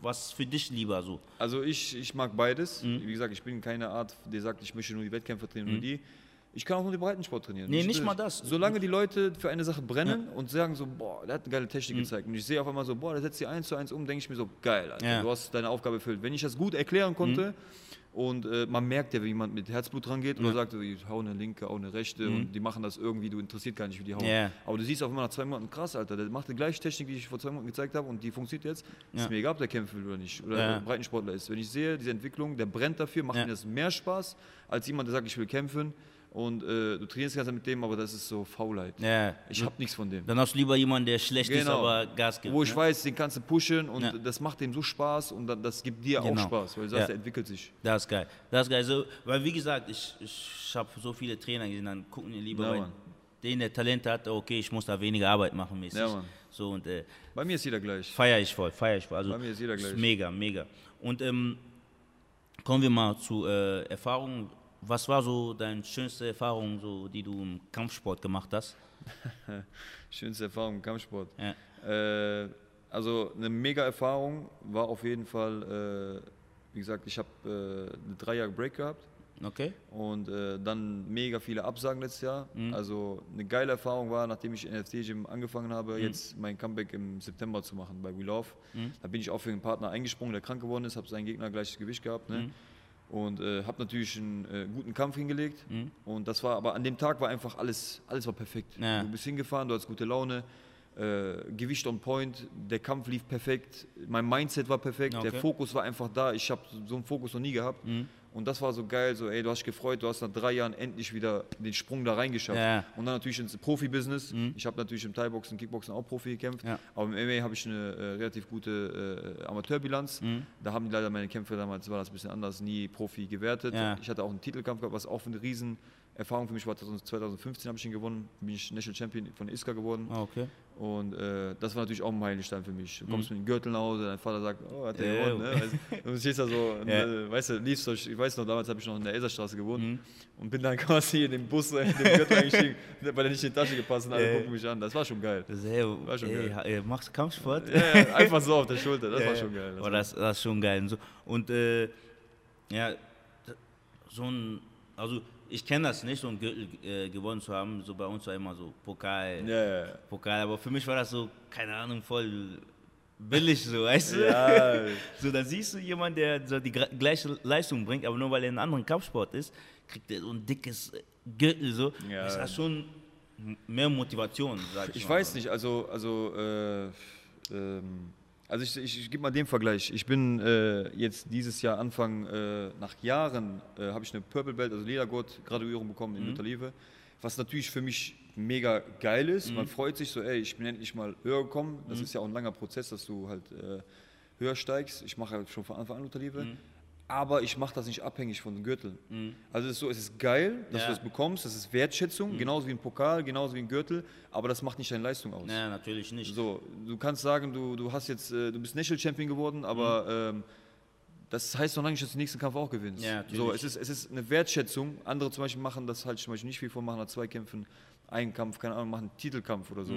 was für dich lieber so? Also ich, ich mag beides. Mhm. Wie gesagt, ich bin keine Art, der sagt, ich möchte nur die Wettkämpfe trainieren, nur die. Ich kann auch nur den Breitensport trainieren. Mhm. Nee, Ich nicht will- mal das. Solange die Leute für eine Sache brennen und sagen so, boah, der hat eine geile Technik gezeigt. Und ich sehe auf einmal so, boah, der setzt die eins zu eins um, denke ich mir so, geil, Alter, Mhm. Ja. Mhm. du hast deine Aufgabe erfüllt. Wenn ich das gut erklären konnte und äh, man merkt ja, wie jemand mit Herzblut rangeht oder sagt, ich hau eine linke, hau eine rechte und die machen das irgendwie, du interessiert gar nicht, wie die hauen. Mhm. Ja. Aber du siehst auf einmal nach zwei Monaten, krass, Alter, der macht die gleiche Technik, die ich vor zwei Monaten gezeigt habe und die funktioniert jetzt. Ja. Ist mir egal, ob der kämpfen will oder nicht. Oder Ja. Breitensportler ist. Wenn ich sehe, diese Entwicklung, der brennt dafür, macht Ja. mir das mehr Spaß, als jemand, der sagt, ich will kämpfen und äh, du trainierst ganz mit dem, aber das ist so Faulheit. Ja, Ich habe nichts von dem. dann hast du lieber jemanden, der schlecht ist, Genau. aber Gas gibt. Wo ich ne? weiß, den kannst du pushen und Ja. das macht dem so Spaß und das gibt dir Genau. auch Spaß, weil du sagst, Ja. der entwickelt sich. Das ist geil. Das ist geil. So, weil wie gesagt, ich, ich habe so viele Trainer gesehen, dann gucken die lieber, Ja, Mann. den der Talent hat, okay, ich muss da weniger Arbeit machen mäßig. Ja, Mann. So und äh, Bei mir ist jeder gleich. feiere ich voll, feiere ich voll. Also Bei mir ist jeder ist gleich. mega, mega. Und ähm, kommen wir mal zu äh, Erfahrungen. Was war so deine schönste Erfahrung, so, die du im Kampfsport gemacht hast? Schönste Erfahrung im Kampfsport. Ja. Äh, also eine mega Erfahrung war auf jeden Fall, äh, wie gesagt, ich habe äh, eine drei Jahre Break gehabt Okay? und äh, dann mega viele Absagen letztes Jahr. Mhm. Also eine geile Erfahrung war, nachdem ich NFT Gym angefangen habe, Mhm. jetzt mein Comeback im September zu machen bei We Love. Mhm. Da bin ich auch für einen Partner eingesprungen, der krank geworden ist, habe seinen Gegner gleiches Gewicht gehabt. Ne? Und äh, habe natürlich einen äh, guten Kampf hingelegt. Mhm. Und das war, aber an dem Tag war einfach alles, alles war perfekt. Ja. Du bist hingefahren, du hattest gute Laune, äh, Gewicht on point, der Kampf lief perfekt, mein Mindset war perfekt, Okay. der Fokus war einfach da. Ich habe so einen Fokus noch nie gehabt. Mhm. Und das war so geil, so ey, du hast dich gefreut, du hast nach drei Jahren endlich wieder den Sprung da reingeschafft. Ja. Und dann natürlich ins Profibusiness. Mhm. Ich habe natürlich im Thai-Boxen, Kickboxen auch Profi gekämpft, Ja. aber im MMA habe ich eine äh, relativ gute äh, Amateurbilanz. Mhm. Da haben die leider meine Kämpfe damals, war das ein bisschen anders, nie Profi gewertet. Ja. Ich hatte auch einen Titelkampf gehabt, was auch eine riesen Erfahrung für mich war. 2015 habe ich ihn gewonnen, bin ich National Champion von ISKA geworden. Ah, okay. Und äh, das war natürlich auch ein Meilenstein für mich. Du kommst Mhm. mit dem Gürtel nach Hause, dein Vater sagt, oh, hat der Ja, gewonnen. Ne? Weißt, du, du stehst da so, und, äh, weißt du, liebst du, ich weiß noch, damals habe ich noch in der Elserstraße gewohnt Mhm. und bin dann quasi in den Bus, in den Gürtel eingestiegen, weil der nicht in die Tasche gepasst und alle gucken mich an. Das war schon geil. Ey, War schon ey, geil. ey, machst du Kampfsport? Ja, einfach so auf der Schulter, das war schon geil. Das Oh, war- das, das ist schon geil. Und, so, und äh, ja, so ein, also ich kenne das nicht, so ein Gürtel äh, gewonnen zu haben. So bei uns war immer so Pokal, ja. Pokal. Aber für mich war das so, keine Ahnung, voll billig so, weißt du? Ja, So, da siehst du jemanden, der so die gleiche Leistung bringt, aber nur weil er in einem anderen Kampfsport ist, kriegt er so ein dickes Gürtel so. Ja. Das hat schon mehr Motivation, sag ich Ich mal. weiß nicht, also, also, äh, ähm, also ich, ich, ich gebe mal den Vergleich. Ich bin äh, jetzt dieses Jahr Anfang, äh, nach Jahren, äh, habe ich eine Purple Belt, also Ledergurt, Graduierung bekommen in Lutherliebe, was natürlich für mich mega geil ist. Man freut sich so, ey, ich bin endlich mal höher gekommen. Das ist ja auch ein langer Prozess, dass du halt äh, höher steigst. Ich mache halt schon von Anfang an Lutherliebe. Aber ich mache das nicht abhängig von den Gürteln. Also es ist so, es ist geil, dass Ja. du das bekommst, das ist Wertschätzung, genauso wie ein Pokal, genauso wie ein Gürtel, aber das macht nicht deine Leistung aus. Ja, natürlich nicht. So, du kannst sagen, du, du hast jetzt, äh, du bist National Champion geworden, aber ähm, das heißt noch lange nicht, dass du den nächsten Kampf auch gewinnst. Ja, natürlich. so, es ist, es ist eine Wertschätzung. Andere zum Beispiel machen das halt zum Beispiel nicht viel vor, machen nach zwei Kämpfen einen Kampf, keine Ahnung, machen einen Titelkampf oder so.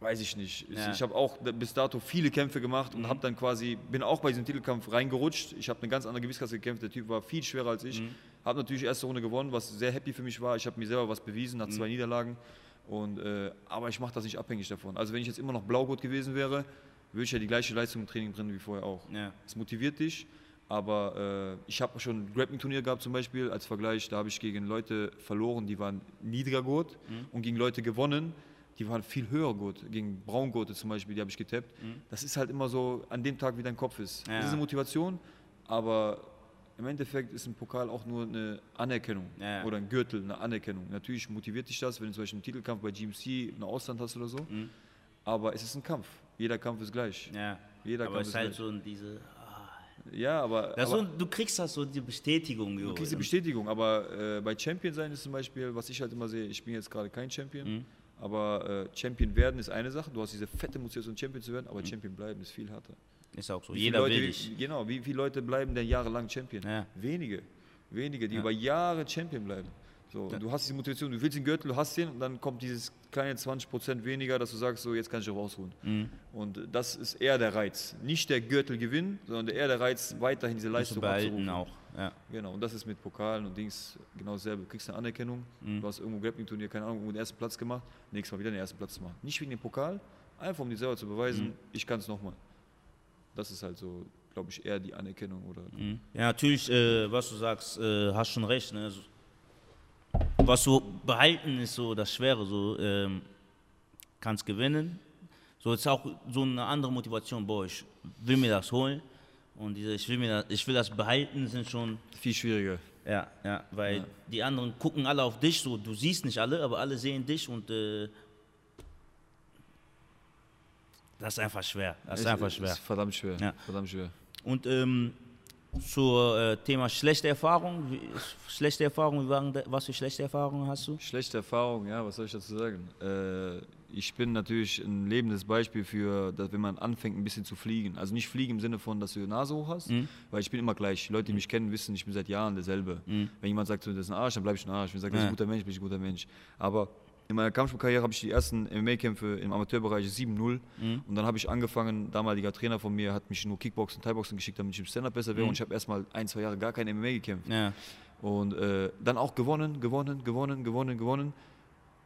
Weiß ich nicht. Ich- Ja. Ich habe auch bis dato viele Kämpfe gemacht und habe dann quasi, bin auch bei diesem Titelkampf reingerutscht. Ich habe eine ganz andere Gewichtsklasse gekämpft. Der Typ war viel schwerer als ich. Habe natürlich erste Runde gewonnen, was sehr happy für mich war. Ich habe mir selber was bewiesen nach zwei Niederlagen. Und, äh, aber ich mache das nicht abhängig davon. Also wenn ich jetzt immer noch Blaugurt gewesen wäre, würde ich ja die gleiche Leistung im Training bringen wie vorher auch. Ja. Es motiviert dich, aber äh, ich habe schon ein Grappling-Turnier gehabt zum Beispiel als Vergleich. Da habe ich gegen Leute verloren, die waren niedriger Gurt Mhm. und gegen Leute gewonnen, die waren viel höher Gurt. Gegen Braungurte zum Beispiel, die habe ich getappt. Das ist halt immer so an dem Tag, wie dein Kopf ist. Mhm. Ja. Das ist eine Motivation, aber im Endeffekt ist ein Pokal auch nur eine Anerkennung Ja. oder ein Gürtel, eine Anerkennung. Natürlich motiviert dich das, wenn du zum Beispiel einen Titelkampf bei GMC einen Ausland hast oder so. Mhm. Aber es ist ein Kampf. Jeder Kampf ist gleich. Ja. Jeder aber Kampf es ist halt gleich. so diese. Ja, aber, aber so, du kriegst das so die Bestätigung. du kriegst die Bestätigung. Aber äh, bei Champion sein ist zum Beispiel, was ich halt immer sehe, ich bin jetzt gerade kein Champion, Mhm. Aber äh, Champion werden ist eine Sache. Du hast diese fette Motivation, Champion zu werden, aber Mhm. Champion bleiben ist viel härter. Ist auch so. Wie Jeder Leute, will wie- dich. Genau, wie viele Leute bleiben denn jahrelang Champion? Ja. Wenige. Wenige, die Ja. über Jahre Champion bleiben. So. Du hast diese Motivation, du willst den Gürtel, du hast den und dann kommt dieses kleine 20% weniger, dass du sagst, so jetzt kann ich auch ausruhen. Mhm. Und das ist eher der Reiz. Nicht der Gürtelgewinn, sondern eher der Reiz, weiterhin diese Leistung behalten auch. Ja. Genau, und das ist mit Pokalen und Dings genau dasselbe. Du kriegst eine Anerkennung, Mhm. du hast irgendwo Grappling-Turnier, keine Ahnung, den ersten Platz gemacht, nächstes Mal wieder den ersten Platz zu machen. Nicht wegen dem Pokal, einfach um dir selber zu beweisen, Mhm. ich kann es nochmal. Das ist halt so, glaube ich, eher die Anerkennung oder. Mhm. Ja, natürlich, äh, was du sagst, äh, hast schon recht. Ne? Was so behalten ist so das Schwere. So ähm, kannst gewinnen. So ist auch so eine andere Motivation. Boah, ich will mir das holen und diese, ich will mir das, ich will das behalten sind schon Viel schwieriger. ja ja, weil Ja. die anderen gucken alle auf dich. So du siehst nicht alle, aber alle sehen dich und äh, das ist einfach schwer. Das ist einfach schwer. Ist verdammt schwer. Ja. Verdammt schwer. Und ähm, Zur äh, Thema schlechte Erfahrung. Schlechte Erfahrung, was für schlechte Erfahrungen hast du? Schlechte Erfahrung, ja, was soll ich dazu sagen? Äh, ich bin natürlich ein lebendes Beispiel für, dass wenn man anfängt, ein bisschen zu fliegen. Also nicht fliegen im Sinne von, dass du die Nase hoch hast, Mhm. weil ich bin immer gleich. Die Leute, die mich kennen, wissen, ich bin seit Jahren derselbe. Mhm. Wenn jemand sagt, das ist ein Arsch, dann bleibe ich ein Arsch. Wenn ich sage, das ist ein guter Mensch, bin ich ein guter Mensch. Aber in meiner Kampfsportkarriere habe ich die ersten MMA-Kämpfe im Amateurbereich 7-0 Mhm. und dann habe ich angefangen, damaliger Trainer von mir hat mich nur Kickboxen, Thai-Boxen geschickt, damit ich im Stand-Up besser wäre Mhm. und ich habe erstmal ein, zwei Jahre gar kein MMA gekämpft. Ja. Und äh, dann auch gewonnen, gewonnen, gewonnen, gewonnen, gewonnen.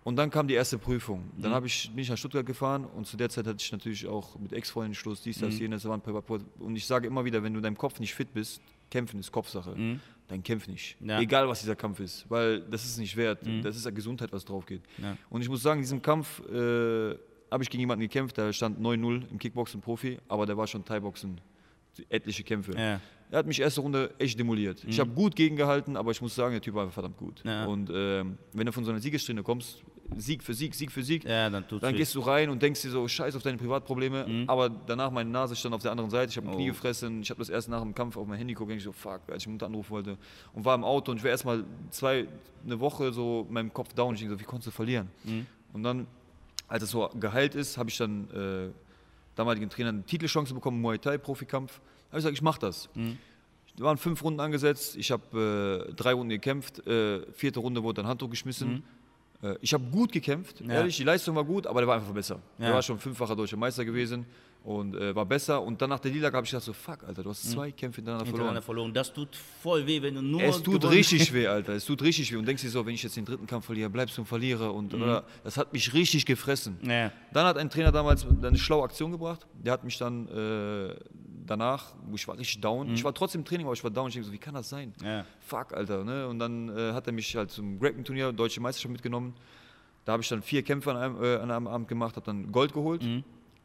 Und dann kam die erste Prüfung. Dann Mhm. ich, bin ich nach Stuttgart gefahren und zu der Zeit hatte ich natürlich auch mit Ex-Freunden Schluss, dies, das, Mhm. jenes. Und ich sage immer wieder, wenn du in deinem Kopf nicht fit bist, kämpfen ist Kopfsache. Mhm. Dann kämpf nicht. Ja. Egal, was dieser Kampf ist. Weil das ist nicht wert. Mhm. Das ist ja Gesundheit, was drauf geht. Ja. Und ich muss sagen, in diesem Kampf äh, habe ich gegen jemanden gekämpft, der stand 9-0 im Kickboxen Profi, aber der war schon Thai-Boxen. Etliche Kämpfe. Ja. Er hat mich erste Runde echt demoliert. Ich Mhm. habe gut gegengehalten, aber ich muss sagen, der Typ war verdammt gut. Und ähm, wenn du von so einer Siegessträhne kommst, Sieg für Sieg, Sieg für Sieg, ja, dann dann gehst du rein und denkst dir so, scheiß auf deine Privatprobleme. Mhm. Aber danach meine Nase stand auf der anderen Seite, ich habe ein Knie Oh. gefressen, ich habe das erst nach dem Kampf auf mein Handy geguckt, denk ich so, fuck, als ich Mutter anrufen wollte. Und war im Auto und ich war erstmal zwei, eine Woche so mit meinem Kopf down. Ich denke so, wie konntest du verlieren? Mhm. Und dann, als es so geheilt ist, habe ich dann äh, damaligen Trainer eine Titelchance bekommen, Muay Thai, Profikampf. habe ich gesagt, ich mache das. Mhm. Da waren fünf Runden angesetzt, ich habe äh, drei Runden gekämpft, äh, vierte Runde wurde dann Handtuch geschmissen. Äh, ich habe gut gekämpft, Ja. ehrlich, die Leistung war gut, aber der war einfach besser. Ja. Der war schon fünffacher deutscher Meister gewesen und äh, war besser. Und dann nach der Niederlage habe ich gedacht so, fuck, Alter, du hast zwei Kämpfe hintereinander Hintereinander verloren. verloren. Das tut voll weh, wenn du nur. Es tut richtig weh, Alter. Es tut richtig weh. Und denkst dir so, wenn ich jetzt den dritten Kampf verliere, bleibst du ein Verlierer. Und oder, das hat mich richtig gefressen. Ja. Dann hat ein Trainer damals eine schlaue Aktion gebracht. Der hat mich dann äh, danach, wo ich war richtig down. Ich war trotzdem im Training, aber ich war down. Ich denke so, wie kann das sein? Ja. Fuck, Alter. Ne? Und dann äh, hat er mich halt zum Grappling-Turnier, Deutsche Meisterschaft mitgenommen. Da habe ich dann vier Kämpfe an einem, äh, an einem Abend gemacht, habe dann Gold geholt Mhm.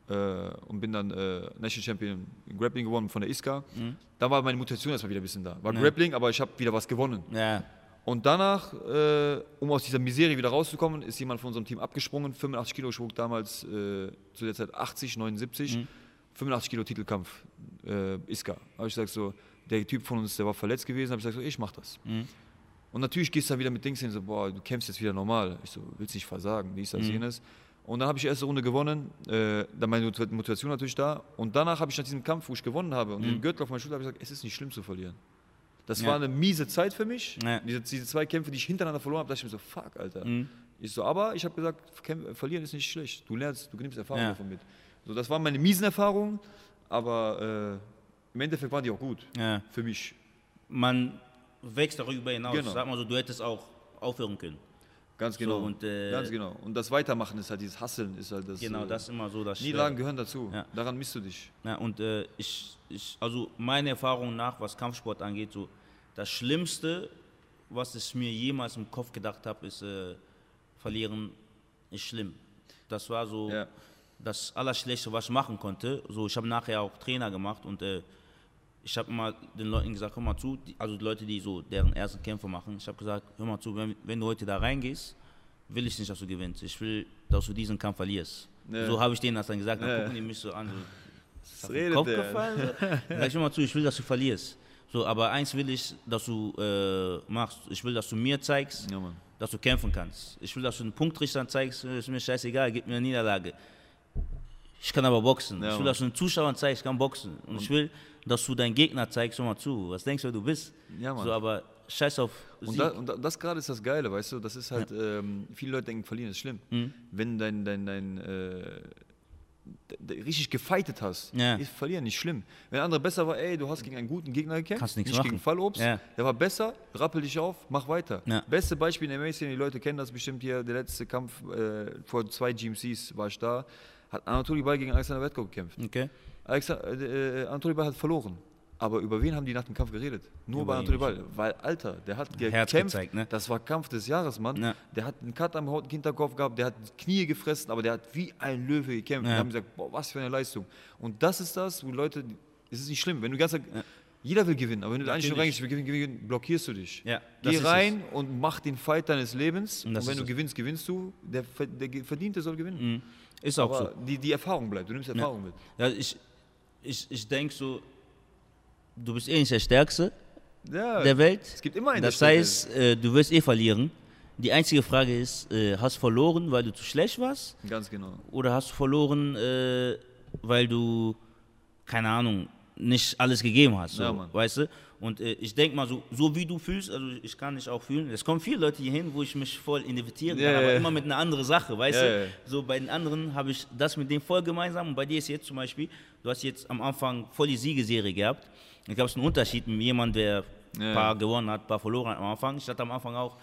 äh, und bin dann äh, National Champion in Grappling gewonnen von der ISKA. Mhm. Da war meine Motivation erstmal wieder ein bisschen da. War Ja. Grappling, aber ich habe wieder was gewonnen. Ja. Und danach, äh, um aus dieser Miserie wieder rauszukommen, ist jemand von unserem Team abgesprungen. 85 Kilo schwog damals äh, zu der Zeit 80, 79. Mhm. 85 Kilo Titelkampf, äh, Iska. Habe ich gesagt so, der Typ von uns, der war verletzt gewesen. Habe ich gesagt so, ich mach das. Mhm. Und natürlich gehst du dann wieder mit Dings hin, so, boah, du kämpfst jetzt wieder normal. Ich so, willst nicht versagen, dies, das, Mhm. jenes. Und dann habe ich die erste Runde gewonnen, äh, dann meine Mot- Motivation natürlich da. Und danach habe ich nach diesem Kampf, wo ich gewonnen habe und Mhm. den Gürtel auf meiner Schulter, habe ich gesagt, es ist nicht schlimm zu verlieren. Das Ja. war eine miese Zeit für mich. Ja. Diese, diese zwei Kämpfe, die ich hintereinander verloren habe, dachte ich mir so, fuck, Alter. Mhm. Ich so, aber ich habe gesagt, verlieren ist nicht schlecht. Du lernst, du nimmst Erfahrung Ja. davon mit. So, das waren meine miesen Erfahrungen, aber äh, im Endeffekt waren die auch gut ja. für mich. Man wächst darüber hinaus. Genau. Sag mal so, du hättest auch aufhören können. Ganz genau. So, und, äh, Ganz genau. Und das Weitermachen ist halt dieses Hasseln, ist halt das. Genau, äh, das ist immer so das Niederlagen gehören dazu. Ja. Daran misst du dich. Ja, und äh, ich, ich, also meine Erfahrung nach, was Kampfsport angeht, so das Schlimmste, was ich mir jemals im Kopf gedacht habe, ist, äh, verlieren ist schlimm. Das war so Ja. Das Allerschlechteste, was ich machen konnte. So, ich habe nachher auch Trainer gemacht und äh, ich habe immer den Leuten gesagt, hör mal zu, die, also die Leute, die so deren ersten Kämpfe machen, ich habe gesagt, hör mal zu, wenn, wenn du heute da reingehst, will ich nicht, dass du gewinnst. Ich will, dass du diesen Kampf verlierst. Ja. So habe ich denen das dann gesagt, dann Ja. gucken die mich so an. So, auf den Kopf gefallen. So. Sag ich immer zu, ich will, dass du verlierst. So, aber eins will ich, dass du äh, machst. Ich will, dass du mir zeigst, Ja, dass du kämpfen kannst. Ich will, dass du einen Punktrichter zeigst, ist mir scheißegal, gib mir eine Niederlage. Ich kann aber boxen. Ja, ich will, dass du einen Zuschauern zeigst, ich kann boxen. Und ich will, dass du deinen Gegner zeigst, hör mal zu. Was denkst du, wer du bist? Ja, Mann. So, aber scheiß auf Und, Sieg. da, und da, das gerade ist das Geile, weißt du? Das ist halt, ähm, viele Leute denken, verlieren ist schlimm. Mhm. Wenn dein, dein, dein, äh, richtig gefightet hast, Ja. ist verlieren nicht schlimm. Wenn der andere besser war, ey, du hast gegen einen guten Gegner gekämpft, Kannst nichts nicht machen. gegen Fallobst, Ja. der war besser, rappel dich auf, mach weiter. Ja. Beste Beispiel in der MMA-Szene, die Leute kennen das bestimmt hier, der letzte Kampf äh, vor zwei GMCs war ich da, hat Anatoly Ball gegen Alexander Wetko gekämpft. Okay. Alexander, äh, äh, Anatoly Ball hat verloren. Aber über wen haben die nach dem Kampf geredet? Nur Über bei ihn Anatoly Ball. Weil, Alter, der hat Herz gekämpft. gezeigt, ne? Das war Kampf des Jahres, Mann. Ja. Der hat einen Cut am Haut- Hinterkopf gehabt, der hat Knie gefressen, aber der hat wie ein Löwe gekämpft. Ja. Wir haben gesagt, boah, was für eine Leistung. Und das ist das, wo Leute, es ist nicht schlimm, wenn du ganz jeder will gewinnen, aber wenn du eigentlich Natürlich. reingehst, gewinnen, gewinnen, blockierst du dich. Ja, Geh rein und mach den Fight deines Lebens. Und Und, wenn du es. gewinnst, gewinnst du. Der, der Verdiente soll gewinnen. Mhm. Ist auch so. Aber die, die Erfahrung bleibt, du nimmst Erfahrung mit. Ja, ich, ich, ich denke so, du bist eh nicht der Stärkste Ja, der Welt. Es gibt immer einen, Das heißt, äh, du wirst eh verlieren. Die einzige Frage ist, äh, hast du verloren, weil du zu schlecht warst? Ganz genau. Oder hast du verloren, äh, weil du, keine Ahnung, nicht alles gegeben hast? So, Ja, weißt du? Und äh, ich denke mal, so, so wie du fühlst, also ich kann dich auch fühlen. Es kommen viele Leute hier hin, wo ich mich voll identifizieren kann, aber ja, ja. immer mit einer anderen Sache, weißt Ja, du? So bei den anderen habe ich das mit dem voll gemeinsam und bei dir ist jetzt zum Beispiel, du hast jetzt am Anfang voll die Siegeserie gehabt. Ich glaube, es ist ein Unterschied mit jemandem, der ein paar gewonnen hat, ein paar verloren hat am Anfang. Ich hatte am Anfang auch,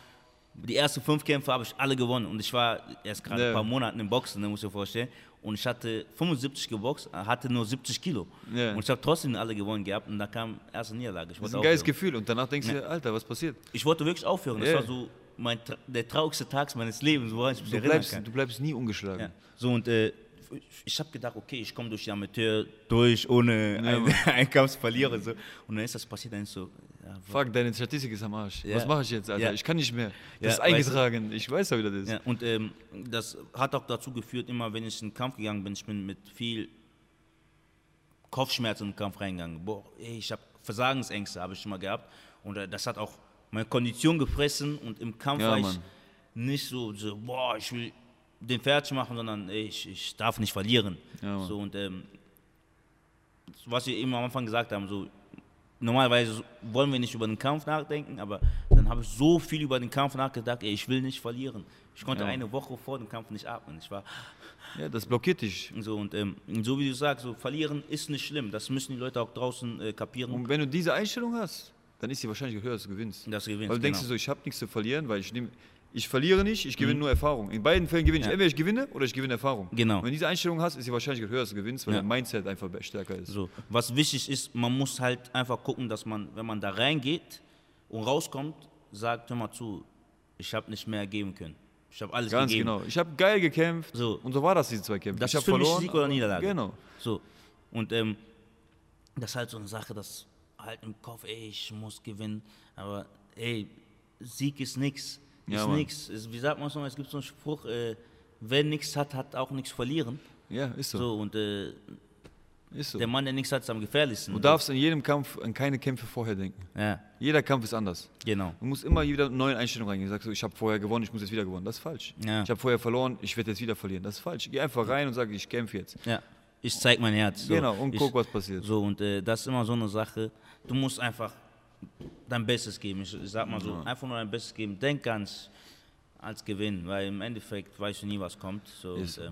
die ersten fünf Kämpfe habe ich alle gewonnen und ich war erst gerade ein paar Monate im Boxen, ne, muss ich dir vorstellen. Und ich hatte 75 geboxt, äh, hatte nur 70 Kilo. Ja. Und ich habe trotzdem alle gewonnen gehabt und da kam erste Niederlage. Das ist ein geiles. Gefühl. Und danach denkst du Alter, was passiert? Ich wollte wirklich aufhören. Das Ja. war so mein, der traurigste Tag meines Lebens, woran ich mich Du bleibst, kann. du bleibst nie ungeschlagen. Ja. So und äh, ich habe gedacht, okay, ich komme durch die Amateur durch, ohne Ja, einen, Kampf zu verlieren. So. Und dann ist das passiert, dann ist so, Fuck, deine Statistik ist am Arsch. Was mache ich jetzt, Alter? Ich kann nicht mehr. Das ist weißt du- eingetragen. Ich weiß ja, wie das ist. Und ähm, das hat auch dazu geführt, immer wenn ich in den Kampf gegangen bin, ich bin mit viel Kopfschmerzen in den Kampf reingegangen. Boah, ey, ich habe Versagensängste, habe ich schon mal gehabt. Und äh, das hat auch meine Kondition gefressen und im Kampf Ja, war ich Mann. nicht so, so, boah, ich will den fertig machen, sondern ey, ich, ich darf nicht verlieren. Ja, so, und ähm, was wir eben am Anfang gesagt haben, so normalerweise wollen wir nicht über den Kampf nachdenken, aber dann habe ich so viel über den Kampf nachgedacht, ey, ich will nicht verlieren. Ich konnte Ja. eine Woche vor dem Kampf nicht atmen. Ich war Ja, das blockiert dich. so und ähm, so wie du sagst, so verlieren ist nicht schlimm. Das müssen die Leute auch draußen äh, kapieren. Und wenn du diese Einstellung hast, dann ist die Wahrscheinlichkeit höher, dass du gewinnst. dass du gewinnst. Weil du denkst dir genau. so, ich habe nichts zu verlieren, weil ich nehm, ich verliere nicht, ich gewinne nur Erfahrung. In beiden Fällen gewinne ich. Mhm. Ja. Entweder ich gewinne oder ich gewinne Erfahrung. Genau. Und wenn du diese Einstellung hast, ist die Wahrscheinlichkeit höher, dass du gewinnst, weil Ja. dein Mindset einfach stärker ist. So, was wichtig ist, man muss halt einfach gucken, dass man, wenn man da reingeht und rauskommt, sagt, hör mal zu, ich habe nicht mehr geben können. Ich habe alles Ganz gegeben. genau. Ich habe geil gekämpft So. und so war das, diese zwei Kämpfe. Das ich ist für mich verloren. Sieg oder Niederlage. Genau. So. Und ähm, das ist halt so eine Sache, das halt im Kopf, ey, ich muss gewinnen. Aber ey, Sieg ist nix. Ja, ist. Ist, wie sagt man so, es gibt so einen Spruch, äh, wer nichts hat, hat auch nichts verlieren. Ja, ist so. So, und äh, so. der Mann, der nichts hat, ist am gefährlichsten. Du darfst in jedem Kampf an keine Kämpfe vorher denken. Ja, Jeder Kampf ist anders. genau. Du musst immer wieder neue Einstellung reingehen. Du sagst so, ich habe vorher gewonnen, ich muss jetzt wieder gewonnen. Das ist falsch. Ja. Ich habe vorher verloren, ich werde jetzt wieder verlieren. Das ist falsch. Geh einfach rein und sag, ich kämpfe jetzt. Ja, ich zeig mein Herz. So. Genau, und ich, guck, was passiert. So, und äh, das ist immer so eine Sache. Du musst einfach dein Bestes geben. Ich, ich sag mal so, Ja. einfach nur dein Bestes geben. Denk ans als Gewinn, weil im Endeffekt weißt du nie, was kommt. So, und, äh,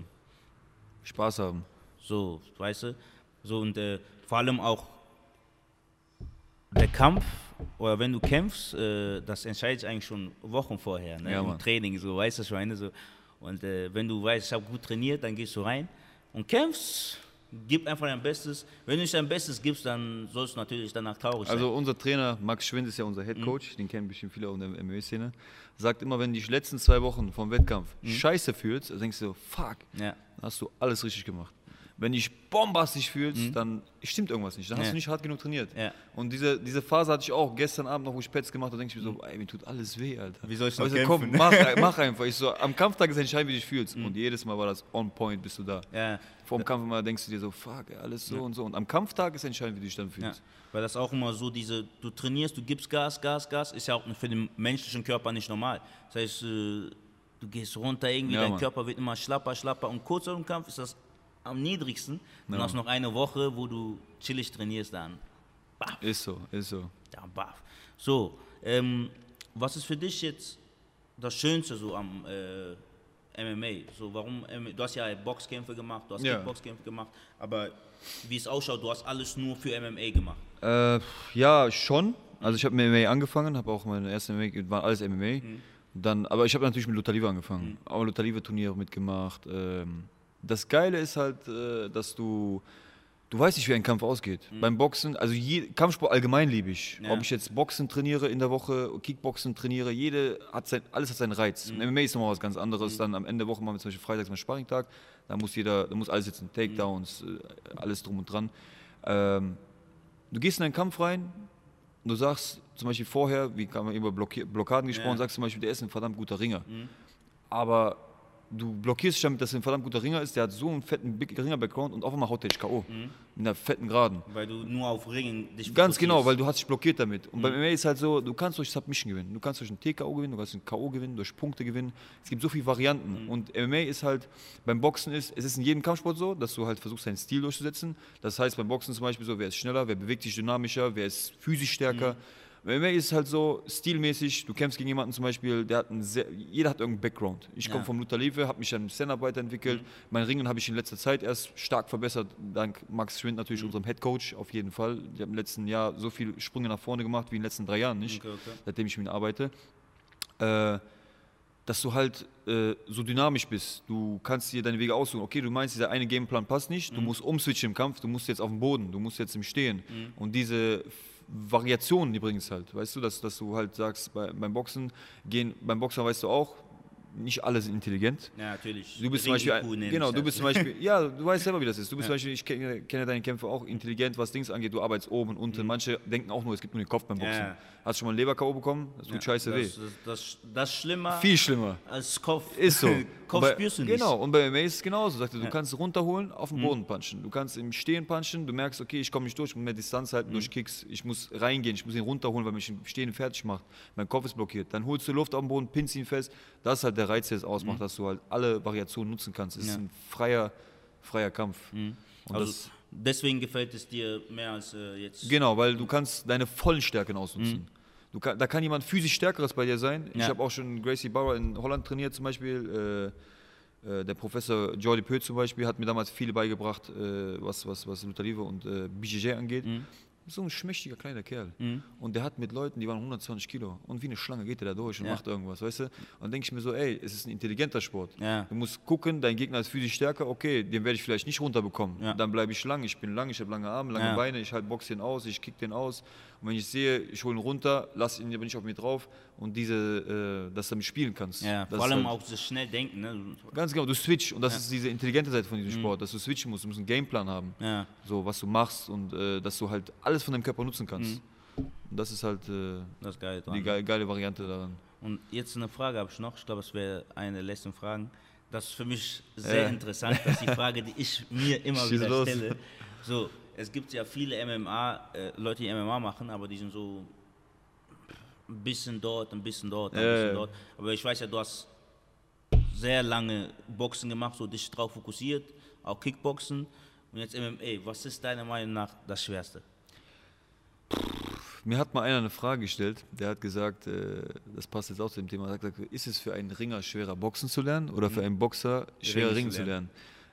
Spaß haben. so weißt du? So, und äh, vor allem auch der Kampf, oder wenn du kämpfst, äh, das entscheidet eigentlich schon Wochen vorher, ne? Ja, im. Training, so, weißt du, meine? So. Und äh, wenn du weißt, ich habe gut trainiert, dann gehst du rein und kämpfst, gib einfach dein Bestes. Wenn du nicht dein Bestes gibst, dann sollst du natürlich danach traurig sein. Also unser Trainer, Max Schwind ist ja unser Mhm. Head Coach, den kennen bestimmt viele auch in der MMA-Szene, sagt immer, wenn du die letzten zwei Wochen vom Wettkampf Mhm. scheiße fühlst, dann denkst du, fuck, ja. dann hast du alles richtig gemacht. Wenn du dich bombastisch fühlst, dann stimmt irgendwas nicht. Dann hast Mhm. Ja. du nicht hart genug trainiert. Ja. Und diese, diese Phase hatte ich auch gestern Abend noch, wo ich Pets gemacht habe, denke ich mir so, ey, mir tut alles weh, Alter. Wie soll ich noch so, komm, mach, mach einfach. Ich so, am Kampftag ist entscheidend, wie du dich fühlst. Und jedes Mal war das on point, bist du da. Ja, Vor dem Kampf immer denkst du dir so, fuck, alles so und so. Und am Kampftag ist entscheidend, wie du dich dann fühlst. Weil das auch immer so diese, du trainierst, du gibst Gas, Gas, Gas, ist ja auch für den menschlichen Körper nicht normal. Das heißt, äh, du gehst runter irgendwie, dein. Körper wird immer schlapper, schlapper und kurz vor dem Kampf ist das am niedrigsten. Dann Ja. hast du noch eine Woche, wo du chillig trainierst, dann baff, Ist so, ist so. ja, baff. So, ähm, was ist für dich jetzt das Schönste so am äh, MMA? So, warum, ähm, du hast ja Boxkämpfe gemacht, du hast Ja. Kickboxkämpfe gemacht, aber wie es ausschaut, du hast alles nur für MMA gemacht. Äh, ja, schon. Also ich habe mit MMA angefangen, habe auch meine erste MMA, war alles MMA. Dann, aber ich habe natürlich mit Luther Live angefangen. Auch Luther Live Turniere mitgemacht. Ähm, das Geile ist halt, äh, dass du, du weißt nicht, wie ein Kampf ausgeht. Beim Boxen, also je, Kampfsport allgemein liebe ich. Ja. Ob ich jetzt Boxen trainiere in der Woche, Kickboxen trainiere, jede hat sein, alles hat seinen Reiz. Und MMA ist nochmal was ganz anderes. Dann am Ende der Woche machen wir zum Beispiel freitags mal Sparringtag. Da muss jeder, da muss alles sitzen, Takedowns, äh, alles drum und dran. Ähm, du gehst in einen Kampf rein und du sagst zum Beispiel vorher, wie kann man über Blockaden gesprochen, Ja. sagst zum Beispiel, der ist ein verdammt guter Ringer. Aber du blockierst dich damit, dass er ein verdammt guter Ringer ist, der hat so einen fetten Big Ringer-Background und auf einmal haut der dich K.O. Mhm. In einer fetten Geraden. Weil du nur auf Ringen dich Ganz genau, weil du hast dich blockiert damit. Und Mhm. beim MMA ist halt so, du kannst durch Submission gewinnen, du kannst durch einen TKO gewinnen, du kannst einen K.O. gewinnen, durch Punkte gewinnen. Es gibt so viele Varianten. Mhm. Und MMA ist halt, beim Boxen ist, es ist in jedem Kampfsport so, dass du halt versuchst, deinen Stil durchzusetzen. Das heißt, beim Boxen zum Beispiel so, wer ist schneller, wer bewegt sich dynamischer, wer ist physisch stärker. Beim MMA ist halt so stilmäßig, du kämpfst gegen jemanden zum Beispiel, der hat einen sehr, jeder hat irgendeinen Background. Ich komme Ja. Mhm. vom Luther Lewe, habe mich dann im Stand-Up weiterentwickelt. Mein Ringen habe ich in letzter Zeit erst stark verbessert, dank Max Schwind Mhm. natürlich, unserem Head Coach, auf jeden Fall. Ich habe im letzten Jahr so viele Sprünge nach vorne gemacht wie in den letzten drei Jahren nicht, Okay, okay. seitdem ich mit ihm arbeite. Äh, dass du halt äh, so dynamisch bist. Du kannst dir deine Wege aussuchen. Okay, du meinst, dieser eine Gameplan passt nicht, Mhm. du musst umswitchen im Kampf, du musst jetzt auf dem Boden, du musst jetzt im Stehen. Mhm. Und diese Variationen, es halt. Weißt du, dass, dass du halt sagst, bei, beim Boxen gehen, beim Boxer weißt du auch, nicht alle sind intelligent. Ja, natürlich. Du bist zum Beispiel, genau, du bist zum Beispiel, ja, du weißt selber, wie das ist. Du bist Ja. zum Beispiel, ich kenne, kenne deine Kämpfe auch intelligent, was Dings angeht. Du arbeitest oben und unten. Manche denken auch nur, es gibt nur den Kopf beim Boxen. Mhm. Ja. Hast du schon mal einen Leber-K.O. bekommen? Das tut Ja, scheiße weh. das, Das, das, schlimmer Viel schlimmer. als Kopf. Ist so. Kopf bei, spürst du nicht. Genau, und bei MMA ist es genauso. Sagt er, du Ja. kannst runterholen, auf Mhm. den Boden punchen. Du kannst im Stehen punchen, du merkst, okay, ich komme nicht durch, ich muss mehr Distanz halten Mhm. durch Kicks. Ich muss reingehen, ich muss ihn runterholen, weil mich im Stehen fertig macht. Mein Kopf ist blockiert. Dann holst du Luft auf den Boden, pinnst ihn fest. Das ist halt der Reiz, es ausmacht, dass du halt alle Variationen nutzen kannst. Es ist Mhm. Ja. ein freier, freier Kampf. Und Also, das, deswegen gefällt es dir mehr als äh, jetzt. Genau, weil du kannst deine vollen Stärken ausnutzen. Du kann, da kann jemand physisch Stärkeres bei dir sein. Ich Mhm. Ja. habe auch schon Gracie Barra in Holland trainiert zum Beispiel. Äh, äh, der Professor Jordi Peu zum Beispiel hat mir damals viel beigebracht, äh, was, was, was Luther Live und äh, BJJ angeht. Mhm. So ein schmächtiger kleiner Kerl. Und der hat mit Leuten, die waren 120 Kilo. Und wie eine Schlange geht der da durch und Ja. macht irgendwas, weißt du? Und dann denke ich mir so, ey, es ist ein intelligenter Sport. Ja. Du musst gucken, dein Gegner ist physisch stärker, okay, den werde ich vielleicht nicht runterbekommen. Ja. Dann bleibe ich lang, ich bin lang, ich habe lange Arme, lange. Beine, ich halt box den aus, ich kick den aus. Und wenn ich sehe, ich hole ihn runter, lass ihn aber nicht auf mich drauf und diese, äh, dass du damit spielen kannst. Ja, das vor allem halt, auch so schnell denken. Ne? Ganz genau, du switch und das ist diese intelligente Seite von diesem Sport, dass du switchen musst, du musst einen Gameplan haben, Mhm. Ja. so was du machst und äh, dass du halt alles von deinem Körper nutzen kannst. Und das ist halt äh, Das ist geil. die dran. geile, geile Variante daran. Und jetzt eine Frage habe ich noch. Ich glaube, es wäre eine der letzten Fragen. Das ist für mich sehr Ja. interessant. Das ist die Frage, die ich mir immer Schieß wieder los. stelle. So, es gibt ja viele MMA, äh, Leute, die MMA machen, aber die sind so ein bisschen dort, ein bisschen dort, ein bisschen dort. Aber ich weiß ja, du hast sehr lange Boxen gemacht, so dich drauf fokussiert, auch Kickboxen. Und jetzt MMA. Was ist deiner Meinung nach das Schwerste? Mir hat mal einer eine Frage gestellt, der hat gesagt, äh, das passt jetzt auch zu dem Thema, er hat gesagt, ist es für einen Ringer schwerer Boxen zu lernen oder für einen Boxer schwerer Ringen Ringen zu zu lernen?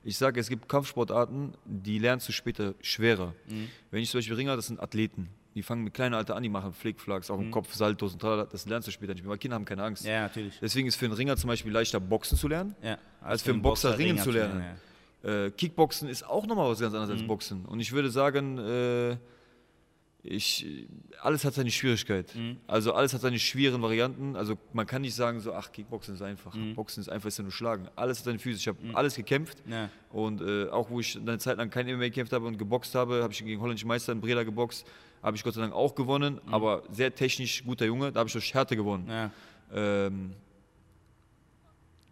Ich sage, es gibt Kampfsportarten, die lernst du später schwerer. Wenn ich zum Beispiel Ringer, das sind Athleten. Die fangen mit kleinem Alter an, die machen Flickflacks, auch im Kopf, Saltos und tralala, das lernst du später nicht mehr, weil Kinder haben keine Angst. Ja, natürlich. Deswegen ist für einen Ringer zum Beispiel leichter Boxen zu lernen, Ja, als für einen Boxer, Ringen zu lernen. ja. Äh, Kickboxen ist auch nochmal was ganz anderes Mhm. als Boxen. Und ich würde sagen, äh, ich, alles hat seine Schwierigkeit. Mhm. Also alles hat seine schweren Varianten. Also man kann nicht sagen so, ach, Kickboxen ist einfach. Mhm. Boxen ist einfach, ist ja nur Schlagen. Alles hat seine Füße. Ich habe alles gekämpft. Ja. Und äh, auch wo ich eine Zeit lang kein MMA gekämpft habe und geboxt habe, habe ich gegen holländische Meister in Breda geboxt. Habe ich Gott sei Dank auch gewonnen. Aber sehr technisch guter Junge. Da habe ich durch Härte gewonnen. Mhm. Ja. Ähm,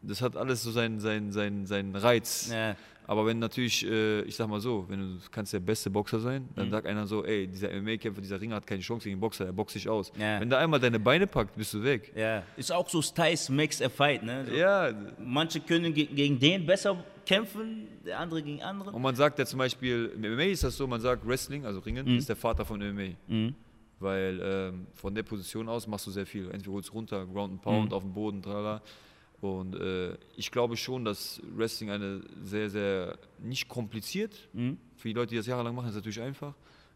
das hat alles so seinen, seinen, seinen, seinen Reiz. Ja. Aber wenn natürlich, äh, ich sag mal so, wenn du kannst der beste Boxer sein, Mhm. dann sagt einer so, ey, dieser MMA-Kämpfer, dieser Ringer hat keine Chance gegen den Boxer, der boxt sich aus. Ja. Wenn der einmal deine Beine packt, bist du weg. Ja, ist auch so Styles makes a fight, ne? So, Ja, Manche können ge gegen den besser kämpfen, der andere gegen anderen. und man sagt ja zum Beispiel, im MMA ist das so, man sagt Wrestling, also Ringen, Mhm. ist der Vater von MMA. Weil ähm, von der Position aus machst du sehr viel. Entweder holst du runter, Ground and Pound, Mhm. auf dem Boden, tralala. Und äh, ich glaube schon, dass Wrestling eine sehr, sehr, nicht kompliziert, Mhm. für die Leute, die das jahrelang machen, ist natürlich einfach,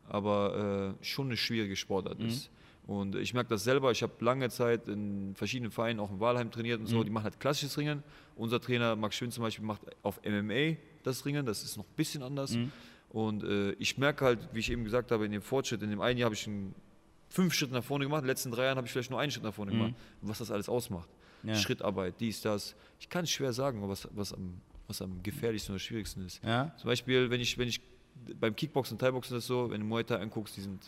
aber äh, schon eine schwierige Sportart Mhm. ist. Und ich merke das selber, ich habe lange Zeit in verschiedenen Vereinen, auch in Walheim trainiert und Mhm. so, die machen halt klassisches Ringen. Unser Trainer Max Schön zum Beispiel macht auf MMA das Ringen, das ist noch ein bisschen anders. Mhm. Und äh, ich merke halt, wie ich eben gesagt habe, in dem Fortschritt, in dem einen Jahr habe ich einen fünf Schritte nach vorne gemacht, in den letzten drei Jahren habe ich vielleicht nur einen Schritt nach vorne gemacht. Was das alles ausmacht. Mhm. Ja. Schrittarbeit, dies, das. Ich kann es schwer sagen, was, was, am, was am gefährlichsten oder schwierigsten ist. Ja. Zum Beispiel, wenn ich, wenn ich beim Kickboxen und Thai-Boxen ist das so, wenn du Muay Thai anguckst, die sind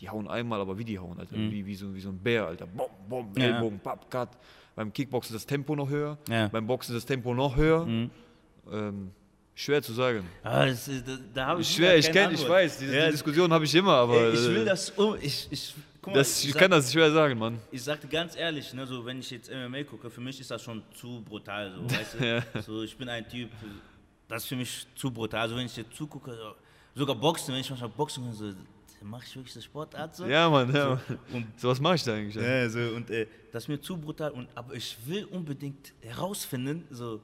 die hauen einmal, aber wie die hauen, Alter. Wie, wie, so, wie so ein Bär, Alter. Bom, bom, Ja. Ellbogen, papp, cut. Beim Kickboxen ist das Tempo noch höher. Beim Boxen ist das Tempo noch höher. Ähm, schwer zu sagen. Ah, das da, da ich Schwer, ich kenne, ich weiß, diese Ja, Diskussion habe ich immer, aber ich will äh, das um, ich, ich, guck mal, das, ich sag- kann das schwer sagen, Mann. Ich sagte ganz ehrlich, ne, so, wenn ich jetzt MMA gucke, für mich ist das schon zu brutal. So, weißt du? so, ich bin ein Typ, das ist für mich zu brutal. Also wenn ich jetzt zugucke, so, sogar Boxen, wenn ich manchmal Boxen höre, so, mache ich wirklich das Sportart so? Ja, Mann, ja. Und, So was mache ich da eigentlich. Ja. ja, so, und äh, das ist mir zu brutal. Und, aber ich will unbedingt herausfinden, so,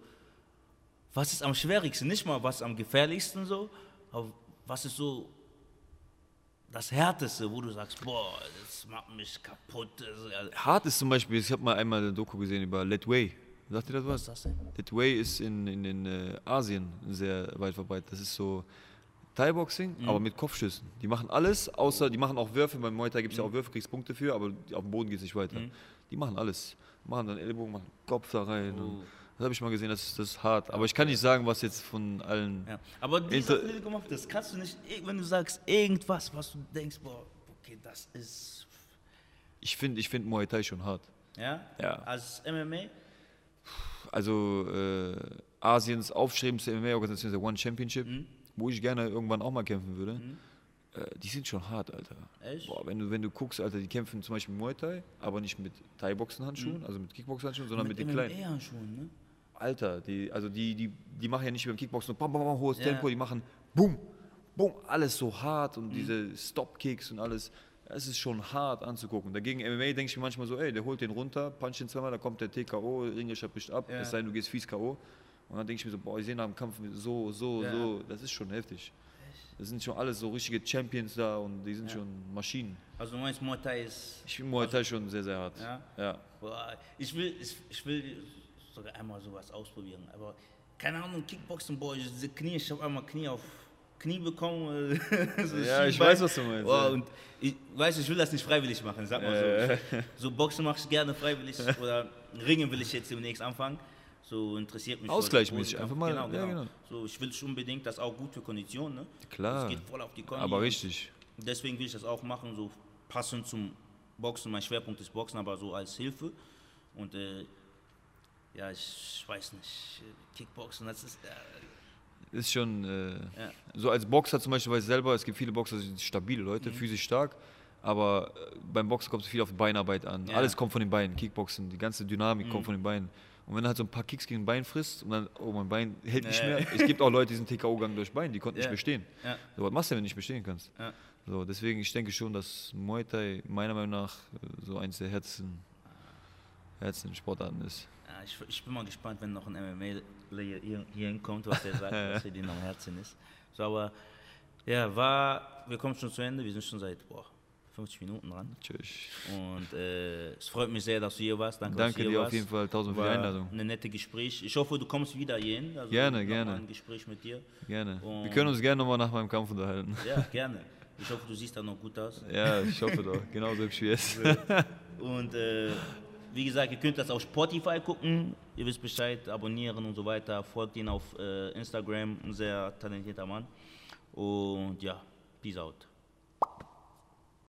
was ist am schwierigsten, nicht mal was am gefährlichsten so, aber was ist so das Härteste, wo du sagst, boah, das macht mich kaputt. Hart ist zum Beispiel, ich habe mal einmal eine Doku gesehen über Let Way. Sagt ihr das was was? ist das denn? Let Way ist in, in, in äh, Asien sehr weit verbreitet. Das ist so Thai-Boxing, aber mit Kopfschüssen. Die machen alles, außer die machen auch Würfe. Beim Muay Thai gibt es ja auch Würfe, kriegst Punkte für, aber auf dem Boden geht es nicht weiter. Die machen alles. Machen dann Ellbogen, machen Kopf da rein. Oh. Und das habe ich mal gesehen, das ist, das ist hart. Aber ich kann nicht sagen, was jetzt von allen. Ja. Aber die Inter- hast, kannst du nicht, wenn du sagst, irgendwas, was du denkst, boah, okay, das ist, Ich finde ich find Muay Thai schon hart. ja, Ja. als MMA, also äh, Asiens aufstrebendste MMA-Organisation, der One Championship, Mhm. wo ich gerne irgendwann auch mal kämpfen würde. Äh, die sind schon hart, Alter. Echt? Boah, wenn du, wenn du guckst, Alter, die kämpfen zum Beispiel Muay Thai, aber nicht mit Thai-Boxen-Handschuhen, also mit Kickboxen-Handschuhen, sondern mit, den kleinen. Ne? Alter, die, also die, die, die machen ja nicht beim Kickboxen so bam, bam, bam, hohes Ja. Tempo, die machen boom, boom, alles so hart und diese Stop-Kicks und alles. Es ist schon hart anzugucken. Dagegen MMA denke ich mir manchmal so, ey, der holt den runter, punch ihn zweimal, da kommt der TKO, Ringescher bricht ab, Ja. es sei denn, du gehst fies K.O. Und dann denke ich mir so, boah, ich sehe nach dem Kampf so, so, Ja. so, das ist schon heftig. Das sind schon alles so richtige Champions da und die sind schon Maschinen. Also du meinst, Muay Thai ist, Ich finde Muay Thai schon sehr, sehr hart. Ja? ja. boah, ich will, ich, ich will sogar einmal sowas ausprobieren, aber keine Ahnung, Kickboxen, boah, diese Knie, ich habe einmal Knie auf Knie bekommen. äh, so Ja, ich Schienbein. weiß, was du meinst, Boah, ja. und ich weiß, ich will das nicht freiwillig machen, sag mal so. So Boxen mache ich gerne freiwillig oder Ringen will ich jetzt demnächst anfangen. So interessiert mich. Bodenkampf. einfach mal- Genau, ja, genau. genau. So, ich will nicht unbedingt, das auch gut für Kondition, ne? Klar. Es geht voll auf die Kondition. Aber richtig. Deswegen will ich das auch machen, so passend zum Boxen. Mein Schwerpunkt ist Boxen, aber so als Hilfe. Und äh, ja, ich weiß nicht, Kickboxen, das ist. Äh, Ist schon, äh, Ja. so als Boxer zum Beispiel weiß ich selber, es gibt viele Boxer, die sind stabile Leute, Mhm. physisch stark, aber äh, beim Boxen kommt es viel auf Beinarbeit an. Ja. Alles kommt von den Beinen, Kickboxen, die ganze Dynamik Mhm. kommt von den Beinen. Und wenn du halt so ein paar Kicks gegen ein Bein frisst und dann, oh, mein Bein hält nicht Ja. mehr. Es gibt auch Leute, die sind TKO-Gang durch Bein, die konnten Ja. nicht bestehen. So, was machst du, wenn du nicht bestehen kannst? So, deswegen, ich denke schon, dass Muay Thai meiner Meinung nach äh, so eins der Herzen, Herzen-Sportarten ist. Ich, ich bin mal gespannt, wenn noch ein MMA-Player hier, hinkommt, was er sagt, was für den am Herzen ist. So, aber ja, war, wir kommen schon zu Ende, wir sind schon seit boah, 50 Minuten dran. Tschüss. Und äh, es freut mich sehr, dass du hier warst. Danke, Danke hier dir warst. auf jeden Fall, tausend für die Einladung. Ein nettes Gespräch. Ich hoffe, du kommst wieder hierhin. Also Gerne, gerne. Ein Gespräch mit dir. Gerne. Wir Und- können uns gerne nochmal nach meinem Kampf unterhalten. Ja, gerne. Ich hoffe, du siehst da noch gut aus. Ja, ich hoffe doch. Genauso wie jetzt. Und äh, wie gesagt, ihr könnt das auf Spotify gucken. Ihr wisst Bescheid, abonnieren und so weiter. Folgt ihn auf äh, Instagram, ein sehr talentierter Mann. Und ja, peace out.